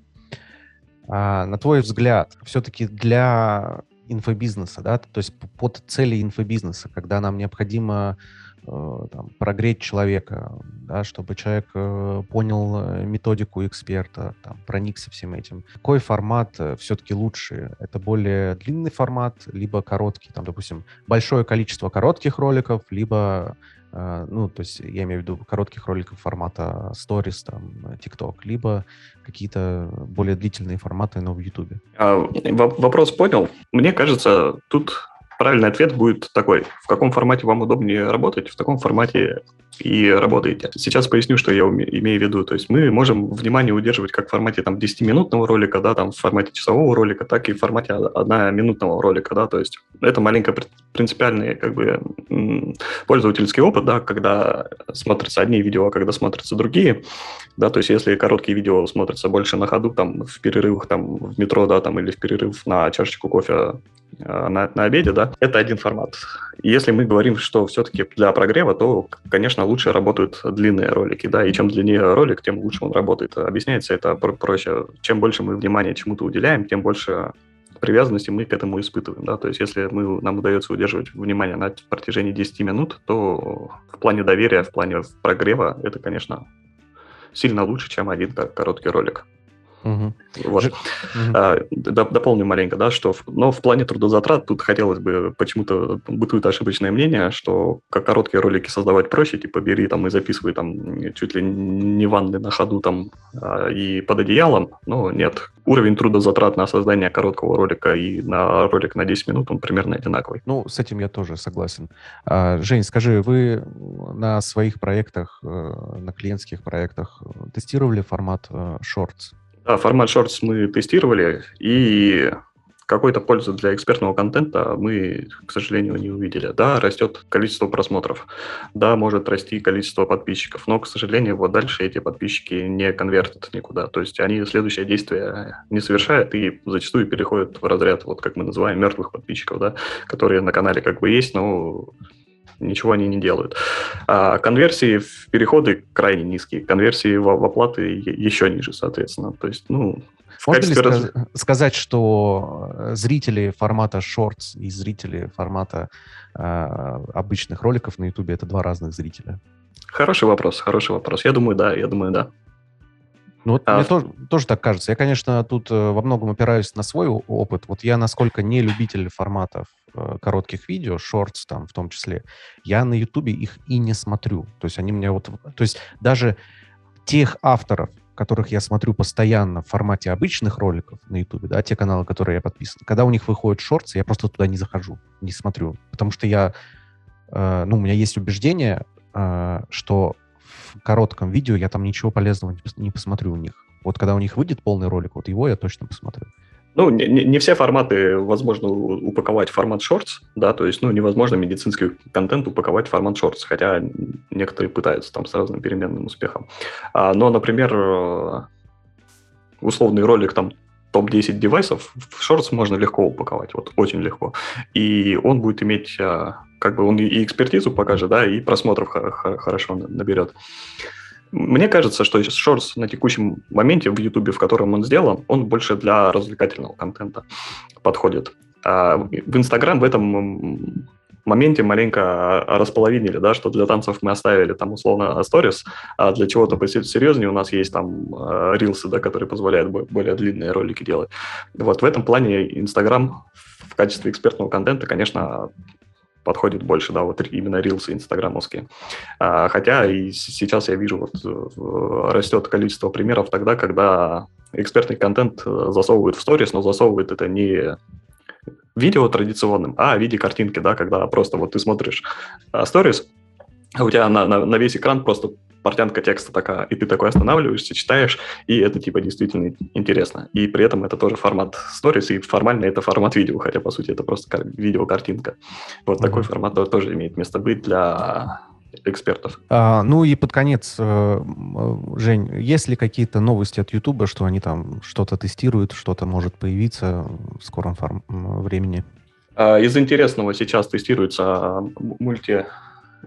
А, на твой взгляд, все-таки для инфобизнеса, да, то есть под цели инфобизнеса, когда нам необходимо там, прогреть человека, да, чтобы человек э, понял э, методику эксперта, там, проникся всем этим. Какой формат все-таки лучше? Это более длинный формат, либо короткий, там, допустим, большое количество коротких роликов, либо ну, то есть я имею в виду коротких роликов формата Stories, там, TikTok, либо какие-то более длительные форматы, но в YouTube. А, вопрос понял. Мне кажется, тут правильный ответ будет такой. В каком формате вам удобнее работать, в таком формате и работаете. Сейчас поясню, что я имею в виду. То есть мы можем внимание удерживать как в формате там 10-минутного ролика, да, там в формате часового ролика, так и в формате одноминутного ролика, да, то есть это маленько принципиальный как бы пользовательский опыт, да, когда смотрятся одни видео, а когда смотрятся другие, да, то есть если короткие видео смотрятся больше на ходу, там, в перерывах, там, в метро, да, там, или в перерыв на чашечку кофе Э, на, на обеде, да, это один формат. Если мы говорим, что все-таки для прогрева, то, конечно, лучше работают длинные ролики, да, и чем длиннее ролик, тем лучше он работает. Объясняется это проще. Чем больше мы внимания чему-то уделяем, тем больше привязанности мы к этому испытываем, да, то есть если мы, нам удается удерживать внимание на протяжении 10 минут, то в плане доверия, в плане прогрева это, конечно, сильно лучше, чем один короткий ролик. Угу. Вот. Угу. Дополню маленько, да, что но в плане трудозатрат тут хотелось бы, почему-то бытует ошибочное мнение, что как короткие ролики создавать проще, типа бери там и записывай там чуть ли не ванны на ходу там а, и под одеялом, но нет. Уровень трудозатрат на создание короткого ролика и на ролик на 10 минут, он примерно одинаковый. Ну, с этим я тоже согласен. А, Жень, скажи, вы на своих проектах, э, на клиентских проектах тестировали формат э, Shorts? Да, формат Shorts мы тестировали, и какой-то пользы для экспертного контента мы, к сожалению, не увидели. Да, растет количество просмотров, да, может расти количество подписчиков, но, к сожалению, вот дальше эти подписчики не конвертят никуда. То есть они следующее действие не совершают и зачастую переходят в разряд, вот как мы называем, мертвых подписчиков, да, которые на канале как бы есть, но ничего они не делают. А конверсии в переходы крайне низкие, конверсии в, в оплаты еще ниже, соответственно. То есть, ну, можно ли раз... сказать, что э, зрители формата Shorts и зрители формата э, обычных роликов на YouTube это два разных зрителя? Хороший вопрос, хороший вопрос. Я думаю, да, я думаю, да. Ну, вот а... мне тоже, тоже так кажется. Я, конечно, тут э, во многом опираюсь на свой опыт. Вот я, насколько не любитель форматов коротких видео, шортс там в том числе, я на Ютубе их и не смотрю. То есть они меня вот... То есть даже тех авторов, которых я смотрю постоянно в формате обычных роликов на Ютубе, да, те каналы, которые я подписан, когда у них выходят шортсы, я просто туда не захожу, не смотрю. Потому что я... Э, ну, у меня есть убеждение, э, что коротком видео я там ничего полезного не посмотрю у них. Вот когда у них выйдет полный ролик, вот его я точно посмотрю. Ну, не, не все форматы возможно упаковать в формат шортс, да, то есть, ну, невозможно медицинский контент упаковать в формат шортс, хотя некоторые пытаются там с разным переменным успехом. А, но, например, условный ролик там топ-10 девайсов в шортс можно легко упаковать, вот очень легко. И он будет иметь а, как бы он и экспертизу покажет, да, и просмотров хорошо наберет. Мне кажется, что Shorts на текущем моменте в YouTube, в котором он сделан, он больше для развлекательного контента подходит. А в Instagram в этом моменте маленько располовинили, да, что для танцев мы оставили там условно stories, а для чего-то посерьезнее у нас есть там рилсы, да, которые позволяют более длинные ролики делать. Вот в этом плане Instagram в качестве экспертного контента, конечно, подходит больше, да, вот именно рилсы инстаграмовские. А, хотя и сейчас я вижу, вот растет количество примеров тогда, когда экспертный контент э, засовывают в сторис, но засовывают это не видео традиционным, а в виде картинки, да, когда просто вот ты смотришь а, сторис, а у тебя на, на, на весь экран просто портянка текста такая, и ты такой останавливаешься, читаешь, и это типа действительно интересно. И при этом это тоже формат stories, и формально это формат видео, хотя по сути это просто видеокартинка. Вот mm-hmm. такой формат тоже имеет место быть для экспертов. А, ну и под конец, э, Жень, есть ли какие-то новости от Ютуба, что они там что-то тестируют, что-то может появиться в скором времени? А, из интересного сейчас тестируется мульти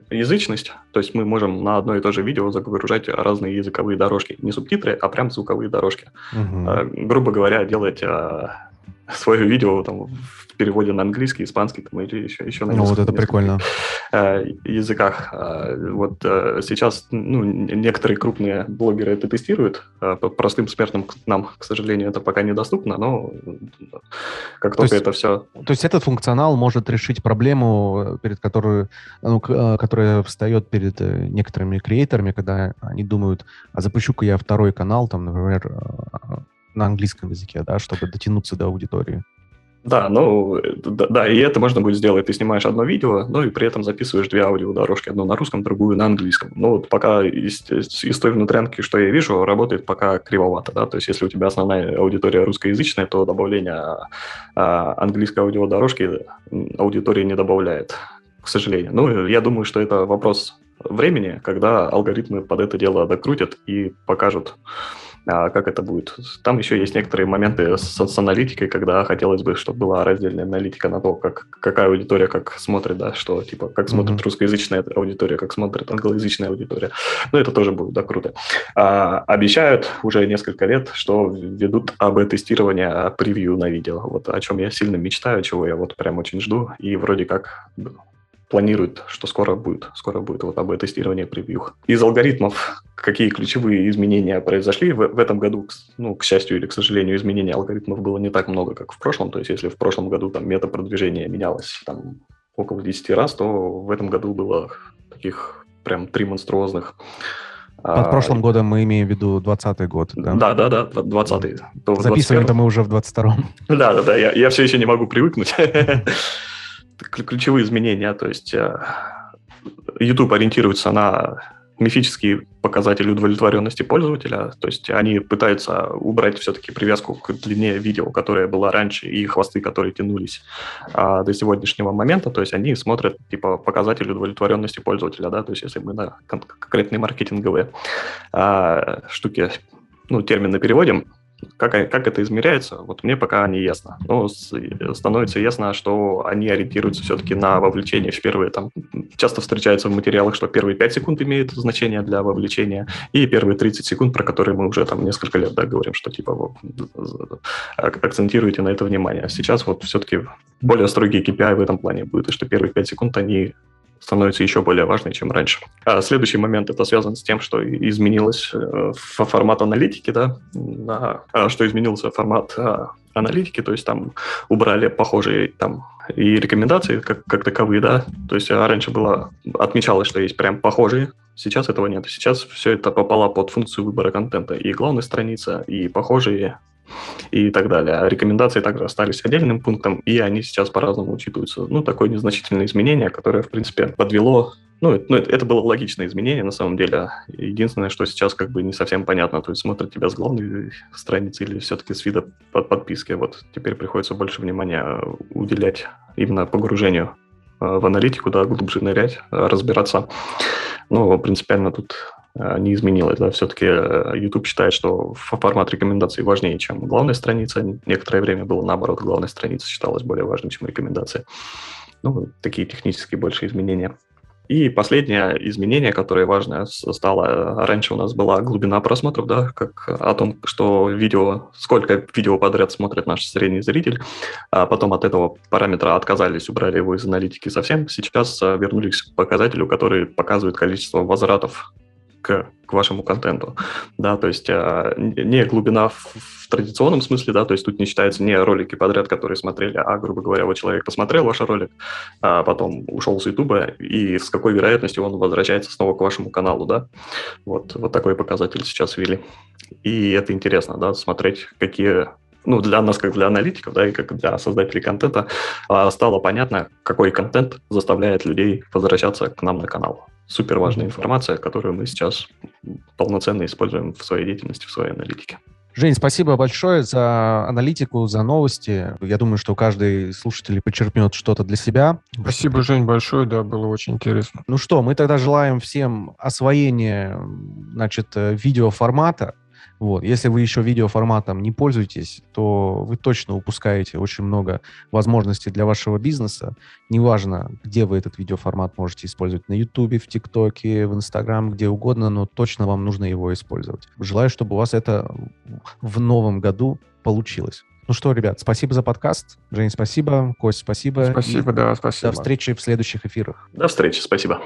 язычность, то есть мы можем на одно и то же видео загружать разные языковые дорожки, не субтитры, а прям звуковые дорожки. Угу. грубо говоря, делать а, (laughs) свое видео там, в переводе на английский, испанский там, или еще, еще на Ну, вот это прикольно. Э, языках. А, вот э, сейчас ну, некоторые крупные блогеры это тестируют. А, простым смертным нам, к сожалению, это пока недоступно, но как то только есть, это все... То есть этот функционал может решить проблему, перед которой, ну, э, которая встает перед некоторыми креаторами, когда они думают, а запущу-ка я второй канал, там, например, на английском языке, да, чтобы дотянуться до аудитории. Да, ну, да, да, и это можно будет сделать. Ты снимаешь одно видео, ну и при этом записываешь две аудиодорожки, одну на русском, другую на английском. Ну, вот пока из, из той внутрянки, что я вижу, работает пока кривовато, да, то есть если у тебя основная аудитория русскоязычная, то добавление а, английской аудиодорожки аудитории не добавляет, к сожалению. Ну, я думаю, что это вопрос времени, когда алгоритмы под это дело докрутят и покажут, как это будет. Там еще есть некоторые моменты с, с аналитикой, когда хотелось бы, чтобы была раздельная аналитика на то, как, какая аудитория как смотрит, да, что типа как смотрит mm-hmm. русскоязычная аудитория, как смотрит англоязычная аудитория. Ну, это тоже будет, да, круто. А, обещают уже несколько лет, что ведут АБ-тестирование превью на видео, вот о чем я сильно мечтаю, чего я вот прям очень жду, и вроде как планирует, что скоро будет, скоро будет вот об тестирование превью. Из алгоритмов какие ключевые изменения произошли в, в этом году, ну, к счастью или к сожалению, изменений алгоритмов было не так много, как в прошлом. То есть, если в прошлом году там мета-продвижение менялось там около 10 раз, то в этом году было таких прям три монструозных под прошлым годом мы имеем в виду 20 год, да? Да, да, да, 20-й. Записываем-то мы уже в 22-м. (laughs) Да, да, да, я, я все еще не могу привыкнуть. (laughs) ключевые изменения, то есть э, YouTube ориентируется на мифический показатель удовлетворенности пользователя. То есть они пытаются убрать все-таки привязку к длине видео, которая была раньше, и хвосты, которые тянулись а, до сегодняшнего момента. То есть они смотрят типа показатель удовлетворенности пользователя, да, то есть если мы на конкретные маркетинговые а, штуки, ну, термины переводим, как, как это измеряется, вот мне пока не ясно. Но становится ясно, что они ориентируются все-таки на вовлечение в первые, там, часто встречается в материалах, что первые 5 секунд имеют значение для вовлечения, и первые 30 секунд, про которые мы уже там несколько лет да, говорим, что типа вот, акцентируйте на это внимание. Сейчас вот все-таки более строгие KPI в этом плане будет, и что первые 5 секунд они становится еще более важной, чем раньше. А следующий момент это связан с тем, что изменилось э, формат аналитики, да, а, что изменился формат а, аналитики, то есть там убрали похожие там и рекомендации как, как таковые, да, то есть а раньше было, отмечалось, что есть прям похожие, сейчас этого нет, сейчас все это попало под функцию выбора контента, и главная страница, и похожие и так далее. А рекомендации также остались отдельным пунктом, и они сейчас по-разному учитываются. Ну, такое незначительное изменение, которое, в принципе, подвело ну, ну это, это было логичное изменение, на самом деле. Единственное, что сейчас как бы не совсем понятно, то есть смотрят тебя с главной страницы или все-таки с вида под подписки. Вот теперь приходится больше внимания уделять именно погружению э, в аналитику, да, глубже нырять, разбираться. Но принципиально тут Э, не изменилось. Да? Все-таки э, YouTube считает, что формат рекомендаций важнее, чем главная страница. Некоторое время было наоборот, главная страница считалась более важной, чем рекомендации. Ну, такие технические больше изменения. И последнее изменение, которое важное стало, э, раньше у нас была глубина просмотров, да, как о том, что видео, сколько видео подряд смотрит наш средний зритель, а потом от этого параметра отказались, убрали его из аналитики совсем. Сейчас вернулись к показателю, который показывает количество возвратов к, к вашему контенту, да, то есть а, не глубина в, в традиционном смысле, да, то есть тут не считается не ролики подряд, которые смотрели, а, грубо говоря, вот человек посмотрел ваш ролик, а потом ушел с Ютуба, и с какой вероятностью он возвращается снова к вашему каналу, да, вот, вот такой показатель сейчас ввели. И это интересно, да, смотреть, какие ну, для нас, как для аналитиков, да, и как для создателей контента, а, стало понятно, какой контент заставляет людей возвращаться к нам на канал. Супер важная информация, которую мы сейчас полноценно используем в своей деятельности, в своей аналитике. Жень, спасибо большое за аналитику, за новости. Я думаю, что каждый слушатель почерпнет что-то для себя. Спасибо, Жень, большое, да, было очень интересно. Ну что, мы тогда желаем всем освоения, значит, э, видеоформата, вот. Если вы еще видеоформатом не пользуетесь, то вы точно упускаете очень много возможностей для вашего бизнеса. Неважно, где вы этот видеоформат можете использовать, на YouTube, в ТикТоке, в Инстаграм, где угодно, но точно вам нужно его использовать. Желаю, чтобы у вас это в новом году получилось. Ну что, ребят, спасибо за подкаст. Жень, спасибо. Кость, спасибо. Спасибо, И да, спасибо. До встречи в следующих эфирах. До встречи, спасибо.